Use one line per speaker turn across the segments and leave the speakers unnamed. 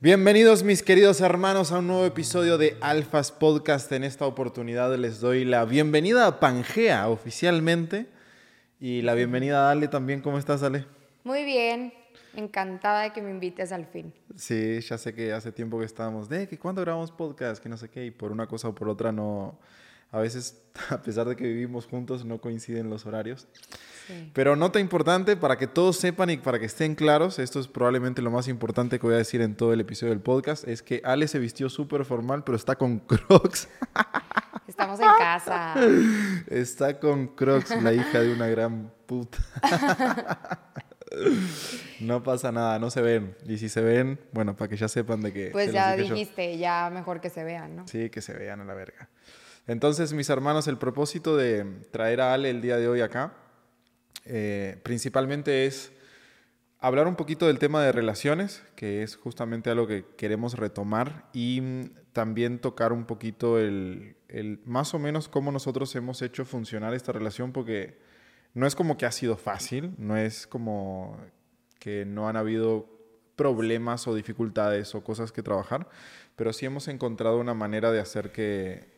Bienvenidos mis queridos hermanos a un nuevo episodio de Alfas Podcast. En esta oportunidad les doy la bienvenida a Pangea oficialmente y la bienvenida a Ale también. ¿Cómo estás Ale?
Muy bien, encantada de que me invites al fin.
Sí, ya sé que hace tiempo que estábamos de que cuando grabamos podcast, que no sé qué, y por una cosa o por otra no, a veces a pesar de que vivimos juntos no coinciden los horarios. Pero nota importante para que todos sepan y para que estén claros, esto es probablemente lo más importante que voy a decir en todo el episodio del podcast, es que Ale se vistió súper formal, pero está con Crocs.
Estamos en casa.
Está con Crocs, la hija de una gran puta. No pasa nada, no se ven. Y si se ven, bueno, para que ya sepan de que...
Pues ya dijiste, ya mejor que se vean, ¿no?
Sí, que se vean a la verga. Entonces, mis hermanos, el propósito de traer a Ale el día de hoy acá eh, principalmente es hablar un poquito del tema de relaciones, que es justamente algo que queremos retomar, y también tocar un poquito el, más o menos cómo nosotros hemos hecho funcionar esta relación, porque no es como que ha sido fácil, no es como que no han habido problemas o dificultades o cosas que trabajar, pero sí hemos encontrado una manera de hacer que,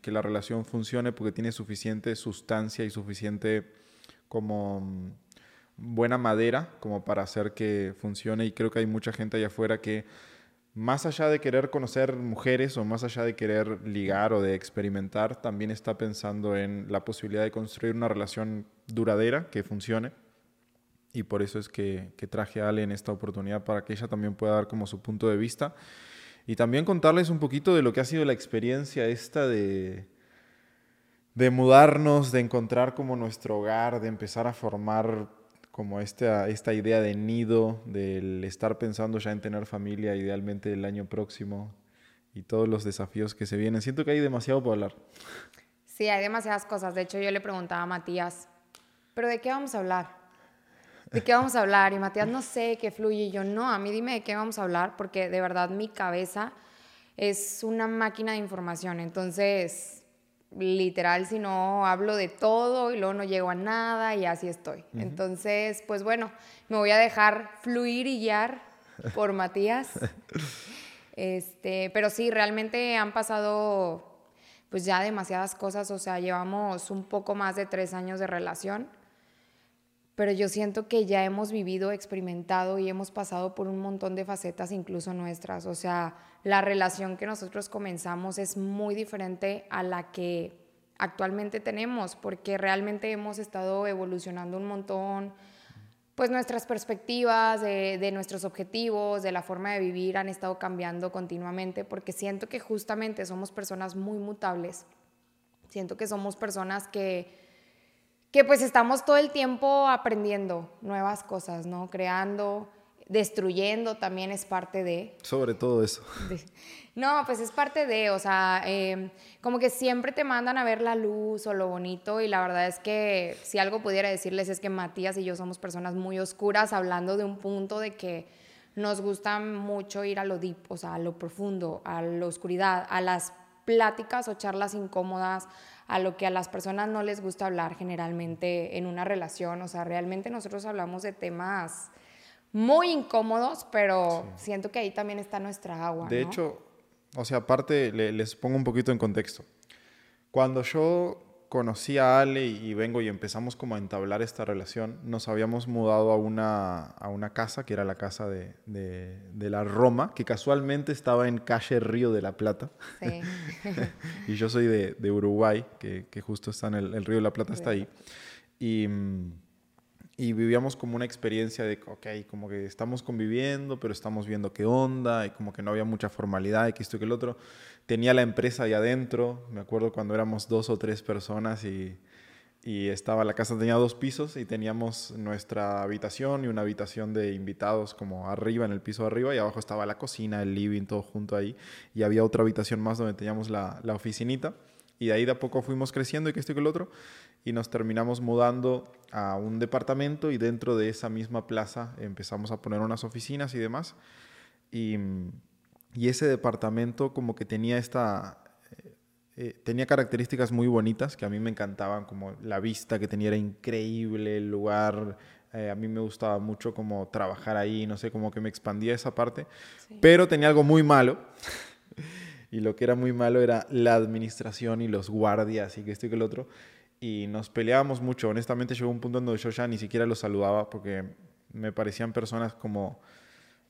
que la relación funcione porque tiene suficiente sustancia y suficiente como mm, buena madera como para hacer que funcione y creo que hay mucha gente allá afuera que más allá de querer conocer mujeres o más allá de querer ligar o de experimentar, también está pensando en la posibilidad de construir una relación duradera que funcione. Y por eso es que, que traje a Ale en esta oportunidad para que ella también pueda dar como su punto de vista. Y también contarles un poquito de lo que ha sido la experiencia esta de, de mudarnos, de encontrar como nuestro hogar, de empezar a formar como esta, esta idea de nido, del estar pensando ya en tener familia idealmente el año próximo y todos los desafíos que se vienen. Siento que hay demasiado por hablar.
Sí, hay demasiadas cosas. De hecho, yo le preguntaba a Matías, ¿pero de qué vamos a hablar? ¿De qué vamos a hablar? Y Matías, no sé, qué fluye. Y yo, no, a mí dime de qué vamos a hablar, porque de verdad mi cabeza es una máquina de información. Entonces, literal, si no hablo de todo y luego no llego a nada y así estoy. Entonces, pues bueno, me voy a dejar fluir y guiar por Matías. Este, pero sí, realmente han pasado pues ya demasiadas cosas, o sea, llevamos un poco más de tres años de relación pero yo siento que ya hemos vivido, experimentado y hemos pasado por un montón de facetas, incluso nuestras. O sea, la relación que nosotros comenzamos es muy diferente a la que actualmente tenemos, porque realmente hemos estado evolucionando un montón, pues nuestras perspectivas de, de, nuestros objetivos, de la forma de vivir han estado cambiando continuamente, porque siento que justamente somos personas muy mutables, siento que somos personas que que pues estamos todo el tiempo aprendiendo nuevas cosas, ¿no? Creando, destruyendo también es parte de...
Sobre todo eso.
no, pues es parte de, o sea, em, como que siempre te mandan a ver la luz o lo bonito y la verdad es que si algo pudiera decirles es que Matías y yo somos personas muy oscuras hablando de un punto de que nos gusta mucho ir a lo deep, o sea, a lo profundo, a la oscuridad, a las pláticas o charlas incómodas, a lo que a las personas no les gusta hablar generalmente en una relación. O sea, realmente nosotros hablamos de temas muy incómodos, pero siento que ahí también está nuestra agua.
De hecho, o sea, aparte les pongo un poquito en contexto. Cuando yo conocí a Ale y vengo y empezamos como a entablar esta relación, nos habíamos mudado a una, a una casa, que era la casa de, de, la Roma, que casualmente estaba en calle Río de la Plata. Sí. y yo soy de, de Uruguay, que, que, justo está en el, el, Río de la Plata, está ahí. Y, y vivíamos como una experiencia de, ok, como que estamos conviviendo, pero estamos viendo qué onda, y como que no había mucha formalidad, y que esto y que el otro tenía la empresa ahí adentro. Me acuerdo cuando éramos dos o tres personas y, y estaba la casa tenía dos pisos y teníamos nuestra habitación y una habitación de invitados como arriba en el piso de arriba y abajo estaba la cocina, el living, todo junto ahí y había otra habitación más donde teníamos la, la oficinita y de ahí de a poco fuimos creciendo y que esto y que el otro y nos terminamos mudando a un departamento y dentro de esa misma plaza empezamos a poner unas oficinas y demás y y ese departamento como que tenía esta... Eh, eh, tenía características muy bonitas que a mí me encantaban, como la vista que tenía era increíble, el lugar Eh, a mí me gustaba mucho como trabajar ahí, no sé, como que me expandía esa parte. Pero tenía algo muy malo. y lo que era muy malo era la administración y los guardias y que esto y que el otro. Y nos peleábamos mucho. Honestamente llegó un punto donde yo ya ni siquiera los saludaba porque me parecían personas como,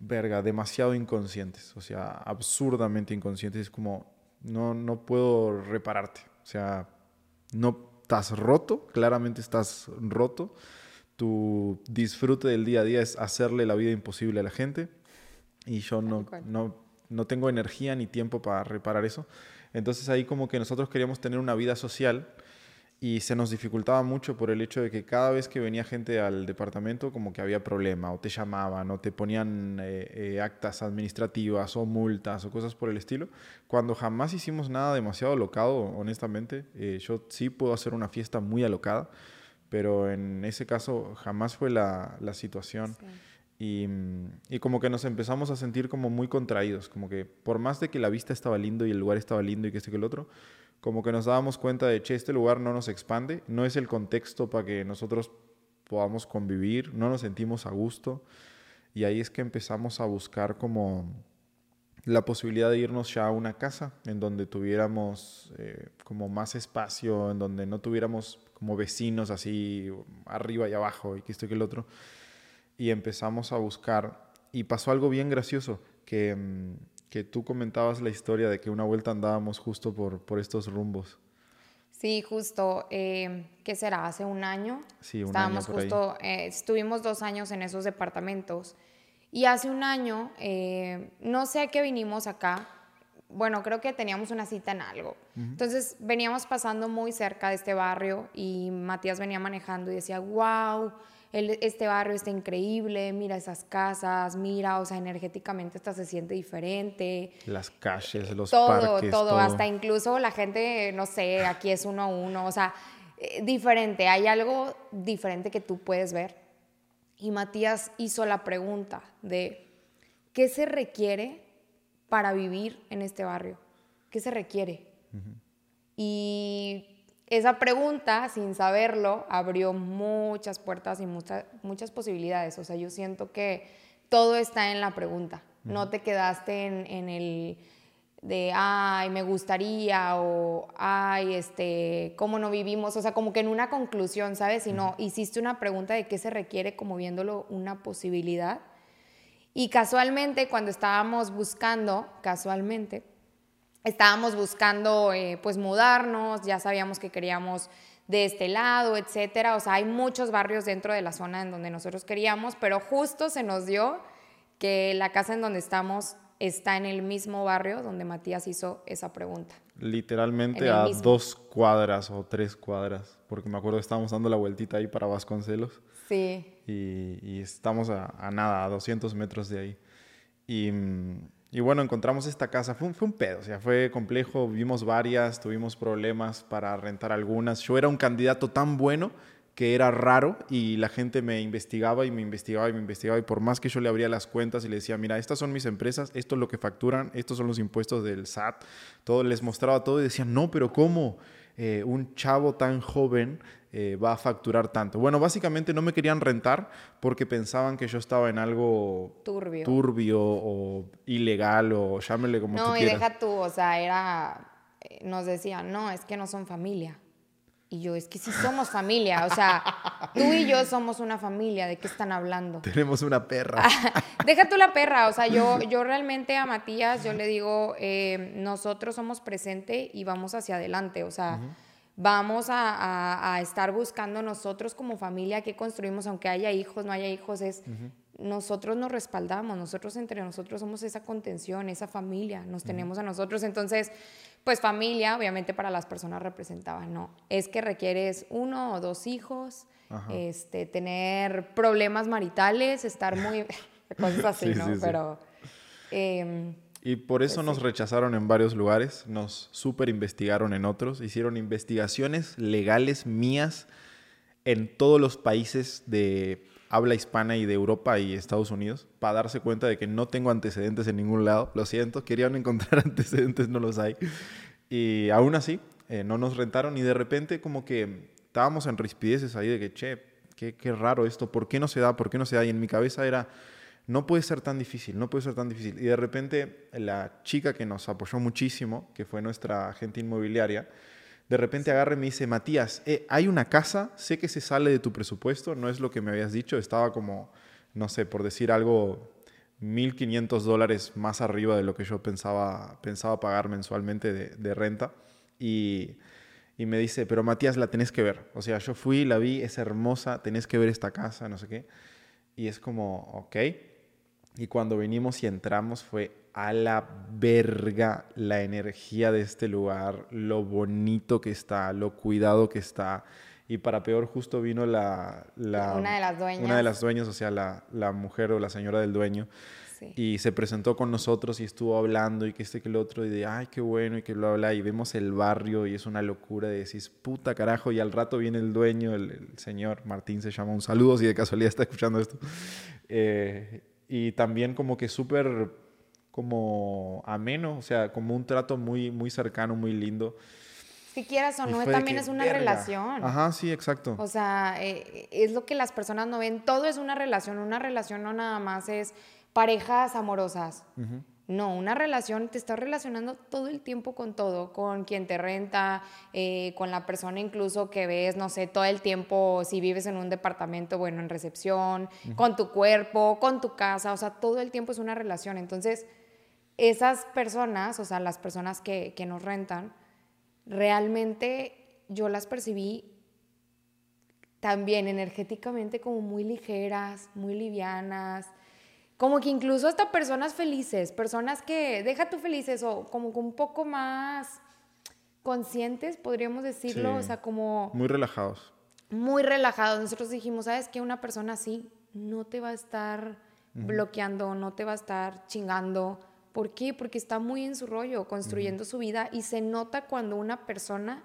verga, demasiado inconscientes. O sea, absurdamente inconscientes. Es como, no, no puedo repararte. O sea, no estás roto, claramente estás roto. Tu disfrute del día a día es hacerle la vida imposible a la gente. Y yo no, no, no tengo energía ni tiempo para reparar eso. Entonces ahí como que nosotros queríamos tener una vida social y se nos dificultaba mucho por el hecho de que cada vez que venía gente al departamento como que había problema o te llamaban o te ponían eh, eh, actas administrativas o multas o cosas por el estilo, cuando jamás hicimos nada demasiado alocado, honestamente, eh, yo sí puedo hacer una fiesta muy alocada, pero en ese caso jamás fue la, la situación. Y, y, como que nos empezamos a sentir como muy contraídos, como que por más de que la vista estaba lindo y el lugar estaba lindo y que este que el otro, como que nos dábamos cuenta de, che, este lugar no nos expande, no es el contexto para que nosotros podamos convivir, no nos sentimos a gusto. Y ahí es que empezamos a buscar como la posibilidad de irnos ya a una casa en donde tuviéramos eh, como más espacio, en donde no tuviéramos como vecinos así arriba y abajo y que esto y que el otro. Y empezamos a buscar y pasó algo bien gracioso que... Que tú comentabas la historia de que una vuelta andábamos justo por, por estos rumbos.
Sí, justo, eh, ¿qué será? Hace un año.
Sí, un
Estábamos
año por
justo, eh, estuvimos dos años en esos departamentos. Y hace un año, eh, no sé a qué vinimos acá. Bueno, creo que teníamos una cita en algo. Entonces veníamos pasando muy cerca de este barrio y Matías venía manejando y decía, wow, este barrio está increíble, mira esas casas, mira, o sea, energéticamente esta se siente diferente.
Las calles, los
todo,
parques.
Todo, todo, hasta incluso la gente, no sé, aquí es uno a uno, o sea, eh, diferente, hay algo diferente que tú puedes ver. Y Matías hizo la pregunta de, ¿qué se requiere para vivir en este barrio? ¿Qué se requiere? Y esa pregunta, sin saberlo, abrió muchas puertas y muchas muchas posibilidades. O sea, yo siento que todo está en la pregunta. No te quedaste en, el de, ay, me gustaría, o, ay, este, cómo no vivimos, o sea, como que en una conclusión, ¿sabes? Sino hiciste una pregunta de qué se requiere como viéndolo una posibilidad. Y casualmente, cuando estábamos buscando, casualmente, estábamos buscando eh, pues mudarnos, ya sabíamos que queríamos de este lado, etcétera. O sea, hay muchos barrios dentro de la zona en donde nosotros queríamos, pero justo se nos dio que la casa en donde estamos está en el mismo barrio donde Matías hizo esa pregunta.
Literalmente a dos cuadras o tres cuadras, porque me acuerdo que estábamos dando la vueltita ahí para Vasconcelos.
Sí.
Y, estamos a, a, nada, a 200 metros de ahí. Y mm, y bueno, encontramos esta casa. Fue un, fue un pedo, o sea, fue complejo. Vimos varias, tuvimos problemas para rentar algunas. Yo era un candidato tan bueno que era raro y la gente me investigaba y me investigaba y me investigaba y por más que yo le abría las cuentas y le decía, mira, estas son mis empresas, esto es lo que facturan, estos son los impuestos del SAT, todo les mostraba todo y decían, no, pero ¿cómo? Eh, un chavo tan joven eh, va a facturar tanto. Bueno, básicamente no me querían rentar porque pensaban que yo estaba en algo
turbio,
turbio o ilegal o llámele como
no,
tú
quieras. No, y deja tú, o sea, era, eh, nos decían, no, es que no son familia. Y yo, es que sí somos familia, o sea, tú y yo somos una familia, ¿de qué están hablando?
Tenemos una perra.
Deja tú la perra, o sea, yo, yo realmente a Matías, yo le digo, eh, nosotros somos presente y vamos hacia adelante, o sea, vamos a, estar buscando nosotros como familia que construimos, aunque haya hijos, no haya hijos, es nosotros nos respaldamos, nosotros entre nosotros somos esa contención, esa familia, nos tenemos a nosotros. Entonces, pues familia, obviamente para las personas representaban, no, es que requieres uno o dos hijos, este, tener problemas maritales, estar muy, cosas así, ¿no? Pero... Em,
y por eso pues nos rechazaron en varios lugares, nos super investigaron en otros, hicieron investigaciones legales mías en todos los países de habla hispana y de Europa y Estados Unidos para darse cuenta de que no tengo antecedentes en ningún lado. Lo siento, querían encontrar antecedentes, no los hay. Y aún así, eh, no nos rentaron y de repente como que estábamos en rispideces ahí de que, che, qué, qué raro esto, ¿por qué no se da? ¿Por qué no se da? Y en mi cabeza era, no puede ser tan difícil, no puede ser tan difícil. Y de repente la chica que nos apoyó muchísimo, que fue nuestra agente inmobiliaria, de repente agarra y me dice, Matías, eh, hay una casa, sé que se sale de tu presupuesto, no es lo que me habías dicho, estaba como, no sé, por decir algo, 1.500 dólares más arriba de lo que yo pensaba, pensaba pagar mensualmente de, renta. Y, y, me dice, pero Matías, la tenés que ver. O sea, yo fui, la vi, es hermosa, tenés que ver esta casa, no sé qué. Y es como, ok. Y cuando vinimos y entramos fue a la verga la energía de este lugar, lo bonito que está, lo cuidado que está. Y para peor, justo vino la... la
una de las dueñas.
Una de las dueñas, o sea, la, la mujer o la señora del dueño. Sí. Y se presentó con nosotros y estuvo hablando y que este que el otro y de, ay, qué bueno y que lo habla. Y vemos el barrio y es una locura de decir, puta carajo. Y al rato viene el dueño, el, el señor Martín se llama, un saludo si de casualidad está escuchando esto. Eh, y también como que súper como ameno, o sea, como un trato muy, muy cercano, muy lindo.
Si quieras o no, también es una verga. relación.
Ajá, sí, exacto.
O sea, eh, es lo que las personas no ven. Todo es una relación. Una relación no nada más es parejas amorosas. Uh -huh. No, una relación, te estás relacionando todo el tiempo con todo, con quien te renta, eh, con la persona incluso que ves, no sé, todo el tiempo, si vives en un departamento, bueno, en recepción, uh -huh. con tu cuerpo, con tu casa, o sea, todo el tiempo es una relación. Entonces, esas personas, o sea, las personas que, que nos rentan, realmente yo las percibí también energéticamente como muy ligeras, muy livianas, como que incluso hasta personas felices, personas que, deja tú felices o como que un poco más conscientes, podríamos decirlo, sí, o sea, como...
Muy relajados.
Muy relajados. Nosotros dijimos, ¿sabes qué? Una persona así no te va a estar uh -huh. bloqueando, no te va a estar chingando. ¿Por qué? Porque está muy en su rollo, construyendo uh -huh. su vida y se nota cuando una persona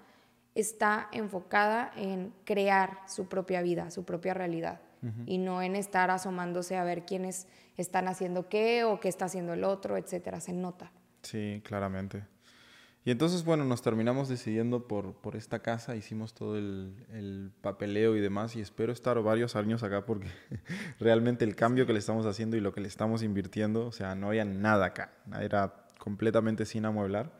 está enfocada en crear su propia vida, su propia realidad. Uh -huh. Y no en estar asomándose a ver quiénes están haciendo qué o qué está haciendo el otro, etcétera. Se nota.
Sí, claramente. Y entonces, bueno, nos terminamos decidiendo por, por esta casa, hicimos todo el, el, papeleo y demás, y espero estar varios años acá porque realmente el cambio que le estamos haciendo y lo que le estamos invirtiendo, o sea, no había nada acá, era completamente sin amueblar.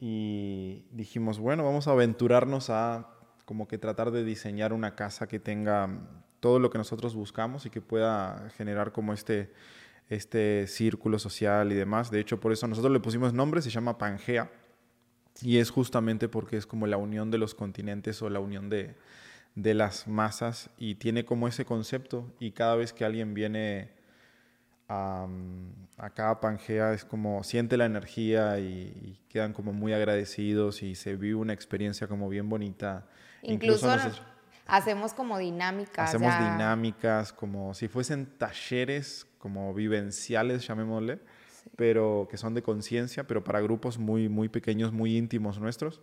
Y dijimos, bueno, vamos a aventurarnos a como que tratar de diseñar una casa que tenga todo lo que nosotros buscamos y que pueda generar como este, este círculo social y demás. De hecho, por eso nosotros le pusimos nombre, se llama Pangea, y es justamente porque es como la unión de los continentes o la unión de, de las masas y tiene como ese concepto y cada vez que alguien viene a, acá a Pangea es como siente la energía y, y, quedan como muy agradecidos y se vive una experiencia como bien bonita.
Incluso, hacemos como dinámicas.
Hacemos ya. dinámicas como si fuesen talleres como vivenciales, llamémosle pero que son de conciencia, pero para grupos muy, muy pequeños, muy íntimos nuestros.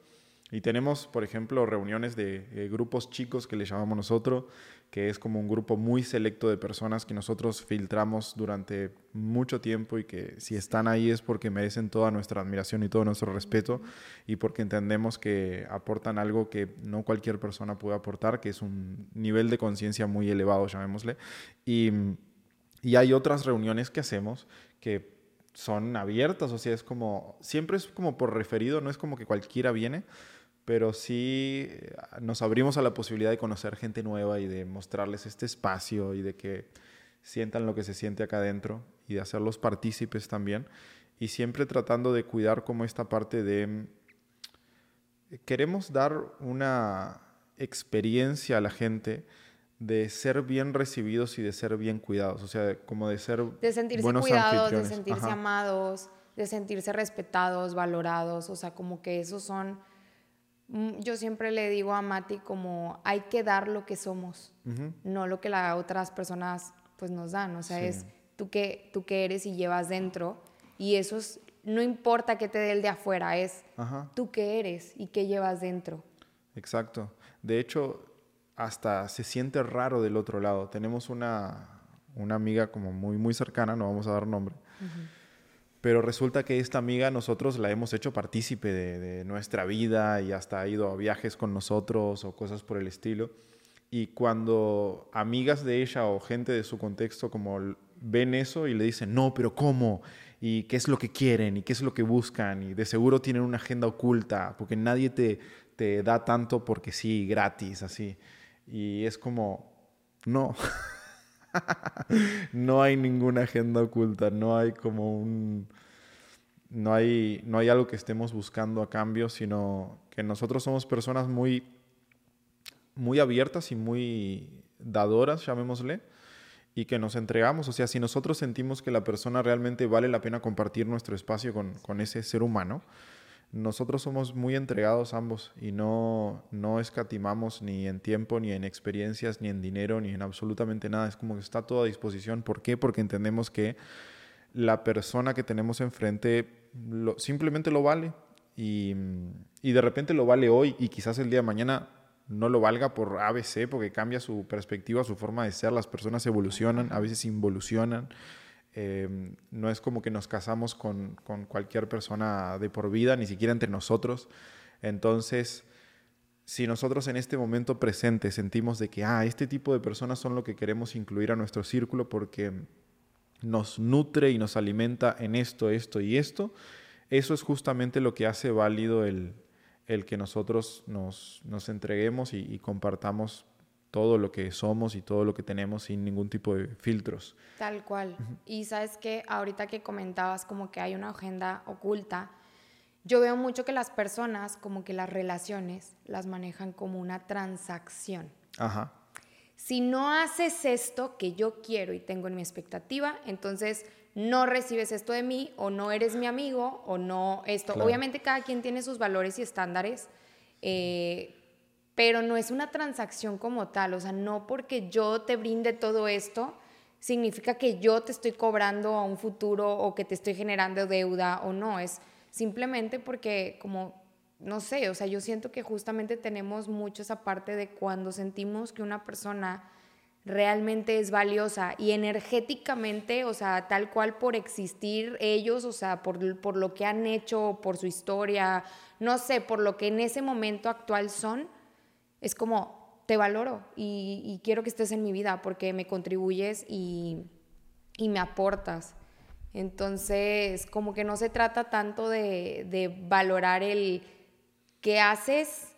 Y tenemos, por ejemplo, reuniones de eh, grupos chicos que le llamamos nosotros, que es como un grupo muy selecto de personas que nosotros filtramos durante mucho tiempo y que si están ahí es porque merecen toda nuestra admiración y todo nuestro respeto y porque entendemos que aportan algo que no cualquier persona puede aportar, que es un nivel de conciencia muy elevado, llamémosle. Y, y hay otras reuniones que hacemos que son abiertas, o sea, es como, siempre es como por referido, no es como que cualquiera viene, pero sí eh, nos abrimos a la posibilidad de conocer gente nueva y de mostrarles este espacio y de que sientan lo que se siente acá adentro y de hacerlos partícipes también. Y siempre tratando de cuidar como esta parte de... Queremos dar una experiencia a la gente de ser bien recibidos y de ser bien cuidados, o sea, como de ser
de sentirse
buenos
cuidados, de sentirse Ajá. amados, de sentirse respetados, valorados, o sea, como que esos son mm, yo siempre le digo a Mati como hay que dar lo que somos, uh -huh. no lo que las otras personas pues nos dan, o sea, sí. es tú que tú que eres y llevas dentro y eso es, no importa que te dé el de afuera, es Ajá. tú que eres y que llevas dentro.
Exacto. De hecho, hasta se siente raro del otro lado. Tenemos una, una amiga como muy, muy cercana, no vamos a dar nombre, uh -huh. Pero resulta que esta amiga nosotros la hemos hecho partícipe de, de, nuestra vida y hasta ha ido a viajes con nosotros o cosas por el estilo. Y cuando amigas de ella o gente de su contexto como ven eso y le dicen, no, pero ¿cómo? ¿Y qué es lo que quieren? ¿Y qué es lo que buscan? Y de seguro tienen una agenda oculta, porque nadie te, te da tanto porque sí, gratis, así. Y es como, no. no hay ninguna agenda oculta, no hay como un... No hay, no hay algo que estemos buscando a cambio, sino que nosotros somos personas muy, muy abiertas y muy dadoras, llamémosle, y que nos entregamos. O sea, si nosotros sentimos que la persona realmente vale la pena compartir nuestro espacio con, con ese ser humano, nosotros somos muy entregados ambos y no, no escatimamos ni en tiempo, ni en experiencias, ni en dinero, ni en absolutamente nada. Es como que está todo a disposición. ¿Por qué? Porque entendemos que la persona que tenemos enfrente lo, simplemente lo vale y, y, de repente lo vale hoy y quizás el día de mañana no lo valga por ABC porque cambia su perspectiva, su forma de ser. Las personas evolucionan, a veces involucionan. Em, no es como que nos casamos con, con, cualquier persona de por vida, ni siquiera entre nosotros. Entonces, si nosotros en este momento presente sentimos de que, ah, este tipo de personas son lo que queremos incluir a nuestro círculo porque nos nutre y nos alimenta en esto, esto y esto, eso es justamente lo que hace válido el, el que nosotros nos, nos entreguemos y, y compartamos todo lo que somos y todo lo que tenemos sin ningún tipo de filtros.
Tal cual. Y sabes que ahorita que comentabas como que hay una agenda oculta, yo veo mucho que las personas como que las relaciones las manejan como una transacción.
Ajá.
Si no haces esto que yo quiero y tengo en mi expectativa, entonces no recibes esto de mí o no eres mi amigo o no esto. Obviamente cada quien tiene sus valores y estándares. Eh, pero no es una transacción como tal, o sea, no porque yo te brinde todo esto, significa que yo te estoy cobrando a un futuro o que te estoy generando deuda o no, es simplemente porque como, no sé, o sea, yo siento que justamente tenemos mucho esa parte de cuando sentimos que una persona realmente es valiosa y energéticamente, o sea, tal cual por existir ellos, o sea, por, por lo que han hecho, por su historia, no sé, por lo que en ese momento actual son, es como, te valoro y, quiero que estés en mi vida porque me contribuyes y, me aportas. Entonces, como que no se trata tanto de, valorar el qué haces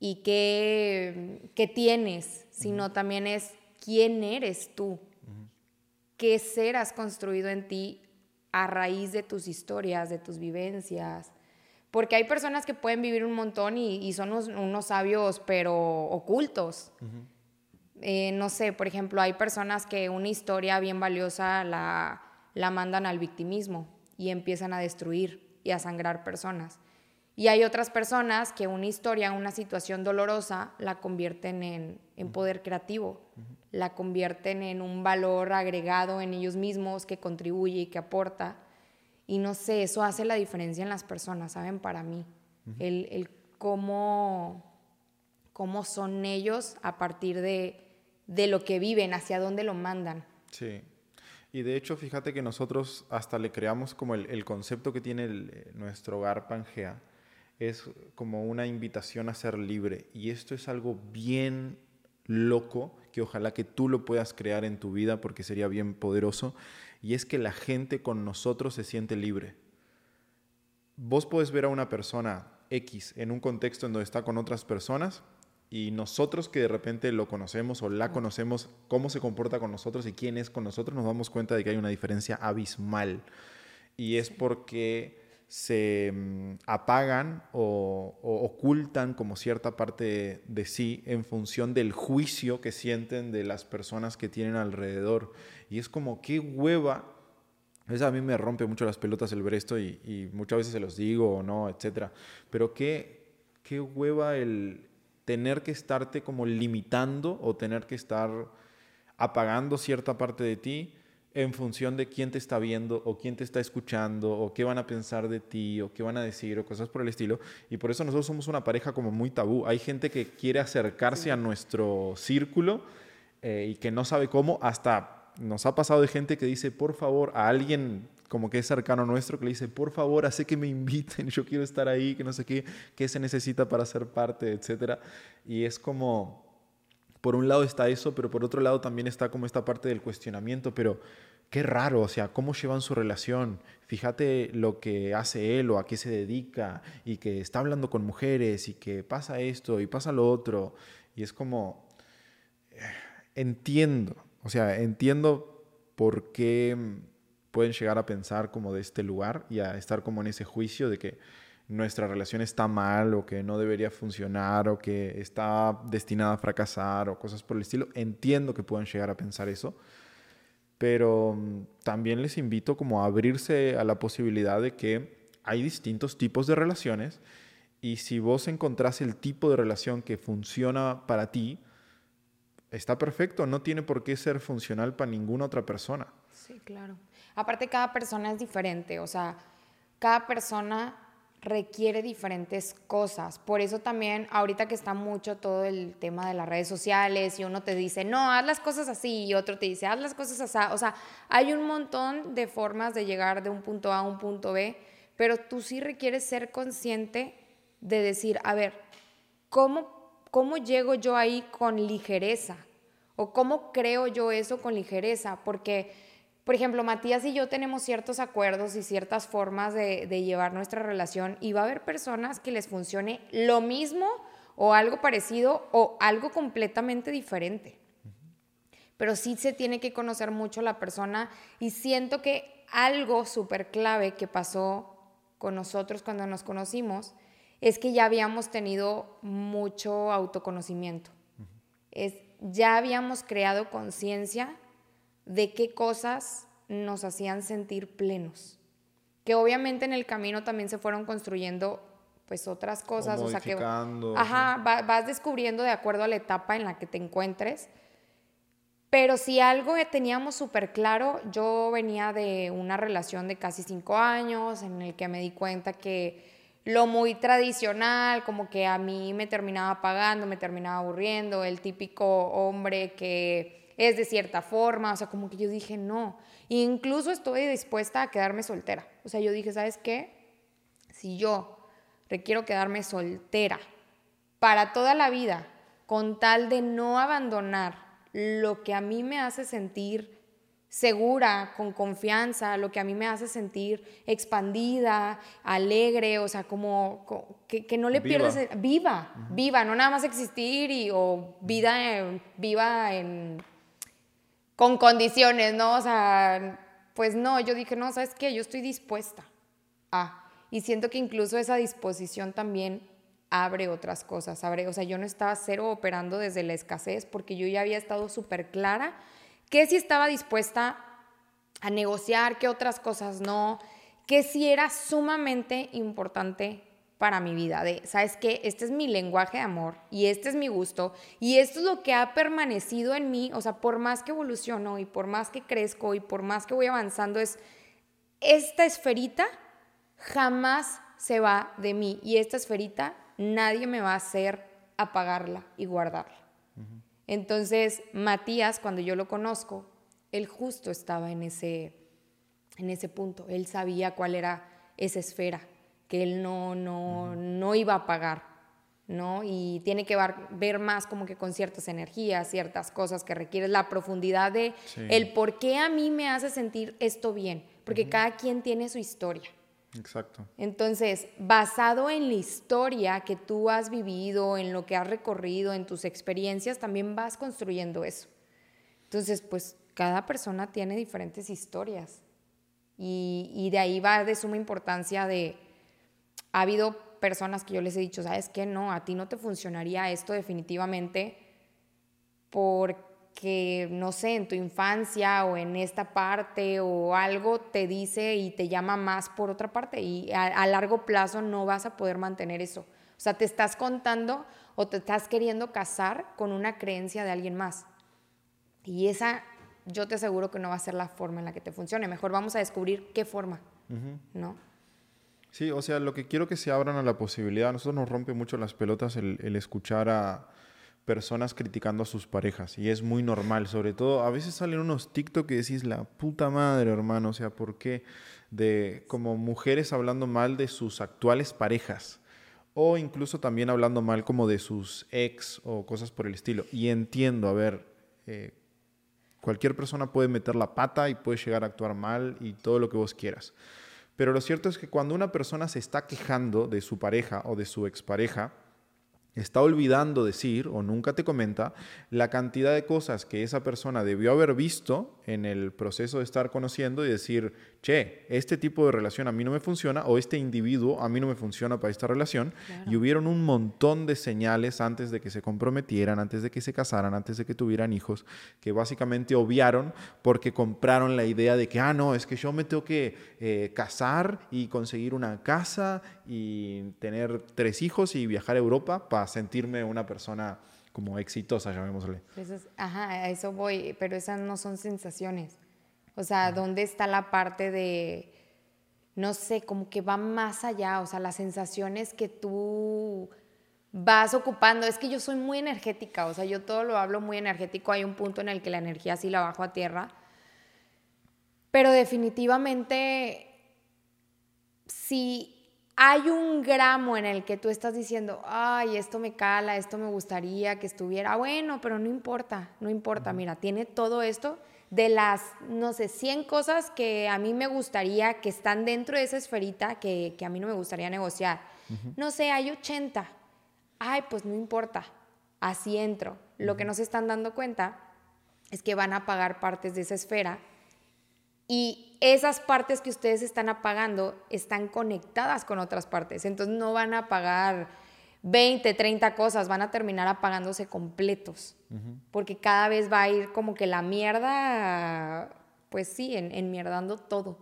y qué, qué tienes, sino también es quién eres tú, qué ser has construido en ti a raíz de tus historias, de tus vivencias, porque hay personas que pueden vivir un montón y, son unos, sabios, pero ocultos. Eh, no sé, por ejemplo, hay personas que una historia bien valiosa la, la mandan al victimismo y empiezan a destruir y a sangrar personas. Y hay otras personas que una historia, una situación dolorosa, la convierten en, en poder creativo, la convierten en un valor agregado en ellos mismos que contribuye y que aporta. Y no sé, eso hace la diferencia en las personas, ¿saben? Para mí. el, el cómo, cómo son ellos a partir de, de lo que viven, hacia dónde lo mandan.
Sí. Y de hecho, fíjate que nosotros hasta le creamos como el, el concepto que tiene el, nuestro hogar Pangea, es como una invitación a ser libre. Y esto es algo bien loco, que ojalá que tú lo puedas crear en tu vida porque sería bien poderoso y es que la gente con nosotros se siente libre. Vos podés ver a una persona X en un contexto en donde está con otras personas y nosotros que de repente lo conocemos o la conocemos, cómo se comporta con nosotros y quién es con nosotros, nos damos cuenta de que hay una diferencia abismal. Y es porque se mm, apagan o, ocultan como cierta parte de, sí en función del juicio que sienten de las personas que tienen alrededor. Y es como, qué hueva. Eso a mí me rompe mucho las pelotas el ver esto y, muchas veces se los digo o no, etc. Pero qué, qué hueva el tener que estarte como limitando o tener que estar apagando cierta parte de ti en función de quién te está viendo o quién te está escuchando o qué van a pensar de ti o qué van a decir o cosas por el estilo. Y por eso nosotros somos una pareja como muy tabú. Hay gente que quiere acercarse a nuestro círculo eh, y que no sabe cómo. Hasta nos ha pasado de gente que dice, por favor, a alguien como que es cercano nuestro, que le dice, por favor, hace que me inviten, yo quiero estar ahí, que no sé qué, qué se necesita para ser parte, etcétera. Y es como por un lado está eso, pero por otro lado también está como esta parte del cuestionamiento, pero qué raro, o sea, cómo llevan su relación. Fíjate lo que hace él o a qué se dedica y que está hablando con mujeres y que pasa esto y pasa lo otro. Y es como, eh, entiendo, o sea, entiendo por qué pueden llegar a pensar como de este lugar y a estar como en ese juicio de que nuestra relación está mal o que no debería funcionar o que está destinada a fracasar o cosas por el estilo. Entiendo que puedan llegar a pensar eso, pero mm, también les invito como a abrirse a la posibilidad de que hay distintos tipos de relaciones y si vos encontrás el tipo de relación que funciona para ti, está perfecto, no tiene por qué ser funcional para ninguna otra persona.
Sí, claro. Aparte, cada persona es diferente, o sea, cada persona requiere diferentes cosas. Por eso también ahorita que está mucho todo el tema de las redes sociales y uno te dice, no, haz las cosas así y otro te dice, haz las cosas así. O sea, hay un montón de formas de llegar de un punto A a un punto B, pero tú sí requieres ser consciente de decir, a ver, ¿cómo, cómo llego yo ahí con ligereza? ¿O cómo creo yo eso con ligereza? Porque por ejemplo, Matías y yo tenemos ciertos acuerdos y ciertas formas de, llevar nuestra relación y va a haber personas que les funcione lo mismo o algo parecido o algo completamente diferente. Pero sí se tiene que conocer mucho la persona y siento que algo súper clave que pasó con nosotros cuando nos conocimos es que ya habíamos tenido mucho autoconocimiento. Es, ya habíamos creado conciencia de qué cosas nos hacían sentir plenos. Que obviamente en el camino también se fueron construyendo pues otras cosas, o, sea que ajá, vas descubriendo de acuerdo a la etapa en la que te encuentres. Pero si algo teníamos súper claro, yo venía de una relación de casi cinco años en el que me di cuenta que lo muy tradicional, como que a mí me terminaba pagando, me terminaba aburriendo, el típico hombre que es de cierta forma, o sea, como que yo dije, no. incluso estoy dispuesta a quedarme soltera. O sea, yo dije, ¿sabes qué? Si yo requiero quedarme soltera para toda la vida, con tal de no abandonar lo que a mí me hace sentir segura, con confianza, lo que a mí me hace sentir expandida, alegre, o sea, como que, no le pierdes, viva, viva, no nada más existir y, o vida viva en con condiciones, ¿no? O sea, pues no, yo dije, no, ¿sabes qué? Yo estoy dispuesta a. Y siento que incluso esa disposición también abre otras cosas, abre, o sea, yo no estaba cero operando desde la escasez porque yo ya había estado súper clara que si estaba dispuesta a negociar, que otras cosas no, que si era sumamente importante para mi vida, de, ¿sabes qué? Este es mi lenguaje de amor y este es mi gusto y esto es lo que ha permanecido en mí, o sea, por más que evoluciono y por más que crezco y por más que voy avanzando, es esta esferita jamás se va de mí y esta esferita nadie me va a hacer apagarla y guardarla. Entonces, Matías, cuando yo lo conozco, él justo estaba en ese, en ese punto, él sabía cuál era esa esfera que él no, no, no iba a pagar, ¿no? Y tiene que ver, más como que con ciertas energías, ciertas cosas que requiere la profundidad de el por qué a mí me hace sentir esto bien, porque cada quien tiene su historia.
Exacto.
Entonces, basado en la historia que tú has vivido, en lo que has recorrido, en tus experiencias, también vas construyendo eso. Entonces, pues cada persona tiene diferentes historias y, y de ahí va de suma importancia de ha habido personas que yo les he dicho, ¿sabes qué? No, a ti no te funcionaría esto definitivamente porque, no sé, en tu infancia o en esta parte o algo te dice y te llama más por otra parte y a, largo plazo no vas a poder mantener eso. O sea, te estás contando o te estás queriendo casar con una creencia de alguien más. Y esa, yo te aseguro que no va a ser la forma en la que te funcione. Mejor vamos a descubrir qué forma, ¿no?
Sí, o sea, lo que quiero que se abran a la posibilidad, a nosotros nos rompe mucho las pelotas el, escuchar a personas criticando a sus parejas y es muy normal, sobre todo a veces salen unos TikTok que decís la puta madre, hermano, o sea, ¿por qué? De como mujeres hablando mal de sus actuales parejas o incluso también hablando mal como de sus ex o cosas por el estilo. Y entiendo, a ver, eh, cualquier persona puede meter la pata y puede llegar a actuar mal y todo lo que vos quieras. Pero lo cierto es que cuando una persona se está quejando de su pareja o de su expareja, está olvidando decir o nunca te comenta la cantidad de cosas que esa persona debió haber visto en el proceso de estar conociendo y decir, che, este tipo de relación a mí no me funciona o este individuo a mí no me funciona para esta relación. Y hubieron un montón de señales antes de que se comprometieran, antes de que se casaran, antes de que tuvieran hijos, que básicamente obviaron porque compraron la idea de que, ah, no, es que yo me tengo que eh, casar y conseguir una casa y tener tres hijos y viajar a Europa para sentirme una persona como exitosa, llamémosle.
ajá, a eso voy, pero esas no son sensaciones. O sea, ¿dónde está la parte de, no sé, como que va más allá? O sea, las sensaciones que tú vas ocupando. Es que yo soy muy energética, o sea, yo todo lo hablo muy energético. Hay un punto en el que la energía sí la bajo a tierra. Pero definitivamente, si hay un gramo en el que tú estás diciendo, ay, esto me cala, esto me gustaría que estuviera, bueno, pero no importa, no importa, mira, tiene todo esto de las, no sé, 100 cosas que a mí me gustaría, que están dentro de esa esferita, que, a mí no me gustaría negociar. No sé, hay 80. Ay, pues no importa, así entro. Lo que no se están dando cuenta es que van a pagar partes de esa esfera y esas partes que ustedes están apagando están conectadas con otras partes. Entonces no van a pagar 20, 30 cosas, van a terminar apagándose completos. Porque cada vez va a ir como que la mierda, pues sí, en, enmierdando todo,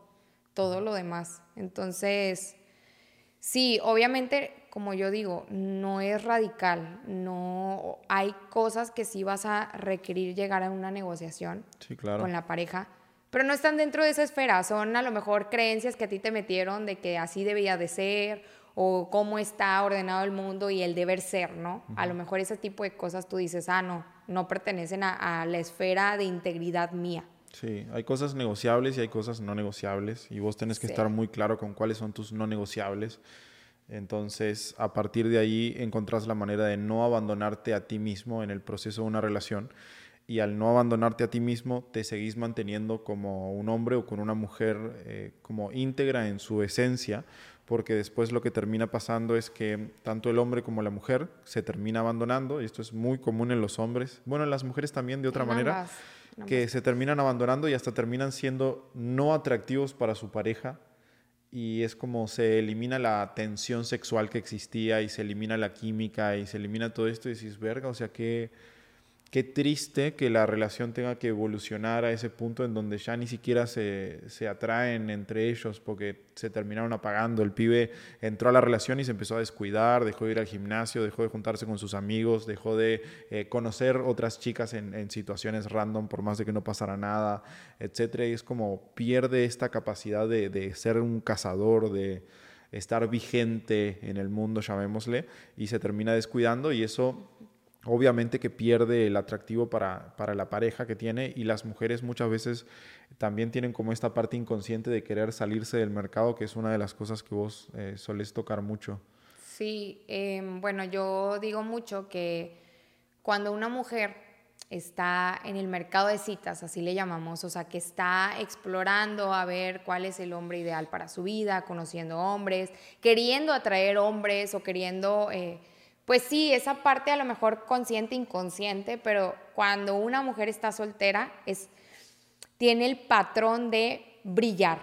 todo lo demás. Entonces, sí, obviamente, como yo digo, no es radical, no hay cosas que sí vas a requerir llegar a una negociación con la pareja pero no están dentro de esa esfera, son a lo mejor creencias que a ti te metieron de que así debía de ser o cómo está ordenado el mundo y el deber ser, ¿no? A lo mejor ese tipo de cosas tú dices, ah, no, no pertenecen a, la esfera de integridad mía.
Sí, hay cosas negociables y hay cosas no negociables y vos tenés que estar muy claro con cuáles son tus no negociables. Entonces, a partir de ahí encontrás la manera de no abandonarte a ti mismo en el proceso de una relación y al no abandonarte a ti mismo te seguís manteniendo como un hombre o con una mujer eh, como íntegra en su esencia, porque después lo que termina pasando es que tanto el hombre como la mujer se termina abandonando, y esto es muy común en los hombres, bueno, en las mujeres también de otra manera, que se terminan abandonando y hasta terminan siendo no atractivos para su pareja, y es como se elimina la tensión sexual que existía y se elimina la química y se elimina todo esto y dices, verga, o sea, que qué triste que la relación tenga que evolucionar a ese punto en donde ya ni siquiera se, atraen entre ellos porque se terminaron apagando. El pibe entró a la relación y se empezó a descuidar, dejó de ir al gimnasio, dejó de juntarse con sus amigos, dejó de eh, conocer otras chicas en, situaciones random por más de que no pasara nada, etc. Y es como pierde esta capacidad de, de ser un cazador, de estar vigente en el mundo, llamémosle, y se termina descuidando y eso obviamente que pierde el atractivo para, la pareja que tiene y las mujeres muchas veces también tienen como esta parte inconsciente de querer salirse del mercado, que es una de las cosas que vos eh, solés tocar mucho.
Sí, em, bueno, yo digo mucho que cuando una mujer está en el mercado de citas, así le llamamos, o sea, que está explorando a ver cuál es el hombre ideal para su vida, conociendo hombres, queriendo atraer hombres o queriendo... Eh, pues sí, esa parte a lo mejor consciente, inconsciente, pero cuando una mujer está soltera, es, tiene el patrón de brillar,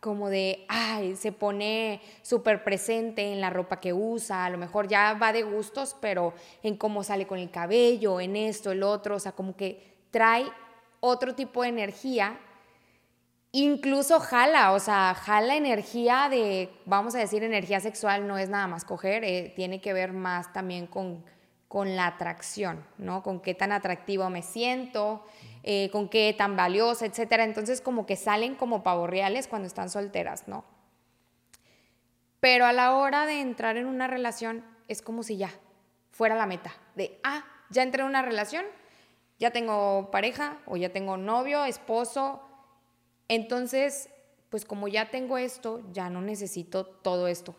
como de, ay, se pone súper presente en la ropa que usa, a lo mejor ya va de gustos, pero en cómo sale con el cabello, en esto, el otro, o sea, como que trae otro tipo de energía incluso jala, o sea, jala energía de, vamos a decir, energía sexual no es nada más coger, eh, tiene que ver más también con, con la atracción, ¿no? Con qué tan atractivo me siento, eh, con qué tan valiosa, etcétera. Entonces, como que salen como pavorreales cuando están solteras, ¿no? Pero a la hora de entrar en una relación, es como si ya fuera la meta, de, ah, ya entré en una relación, ya tengo pareja o ya tengo novio, esposo, entonces, pues como ya tengo esto, ya no necesito todo esto.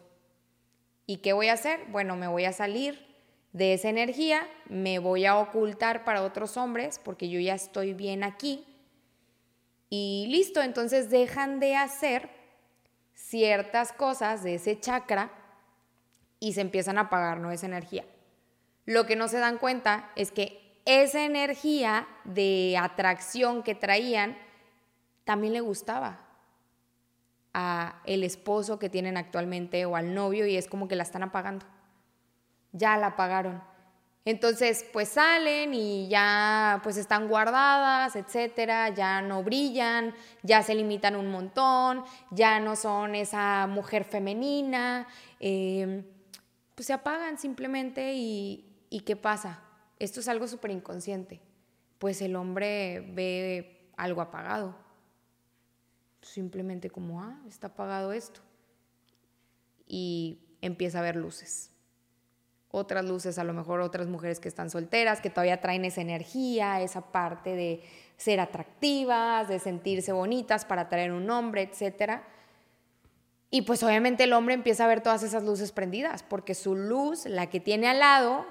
¿Y qué voy a hacer? Bueno, me voy a salir de esa energía, me voy a ocultar para otros hombres porque yo ya estoy bien aquí. Y listo, entonces dejan de hacer ciertas cosas de ese chakra y se empiezan a apagar ¿no? esa energía. Lo que no se dan cuenta es que esa energía de atracción que traían también le gustaba a el esposo que tienen actualmente o al novio y es como que la están apagando. Ya la apagaron. Entonces, pues salen y ya pues están guardadas, etcétera, ya no brillan, ya se limitan un montón, ya no son esa mujer femenina, em, pues se apagan simplemente y, y ¿qué pasa? Esto es algo súper inconsciente. Pues el hombre ve algo apagado, simplemente como, ah, está apagado esto. Y empieza a ver luces. Otras luces, a lo mejor otras mujeres que están solteras, que todavía traen esa energía, esa parte de ser atractivas, de sentirse bonitas para atraer un hombre, etc. Y pues obviamente el hombre empieza a ver todas esas luces prendidas, porque su luz, la que tiene al lado,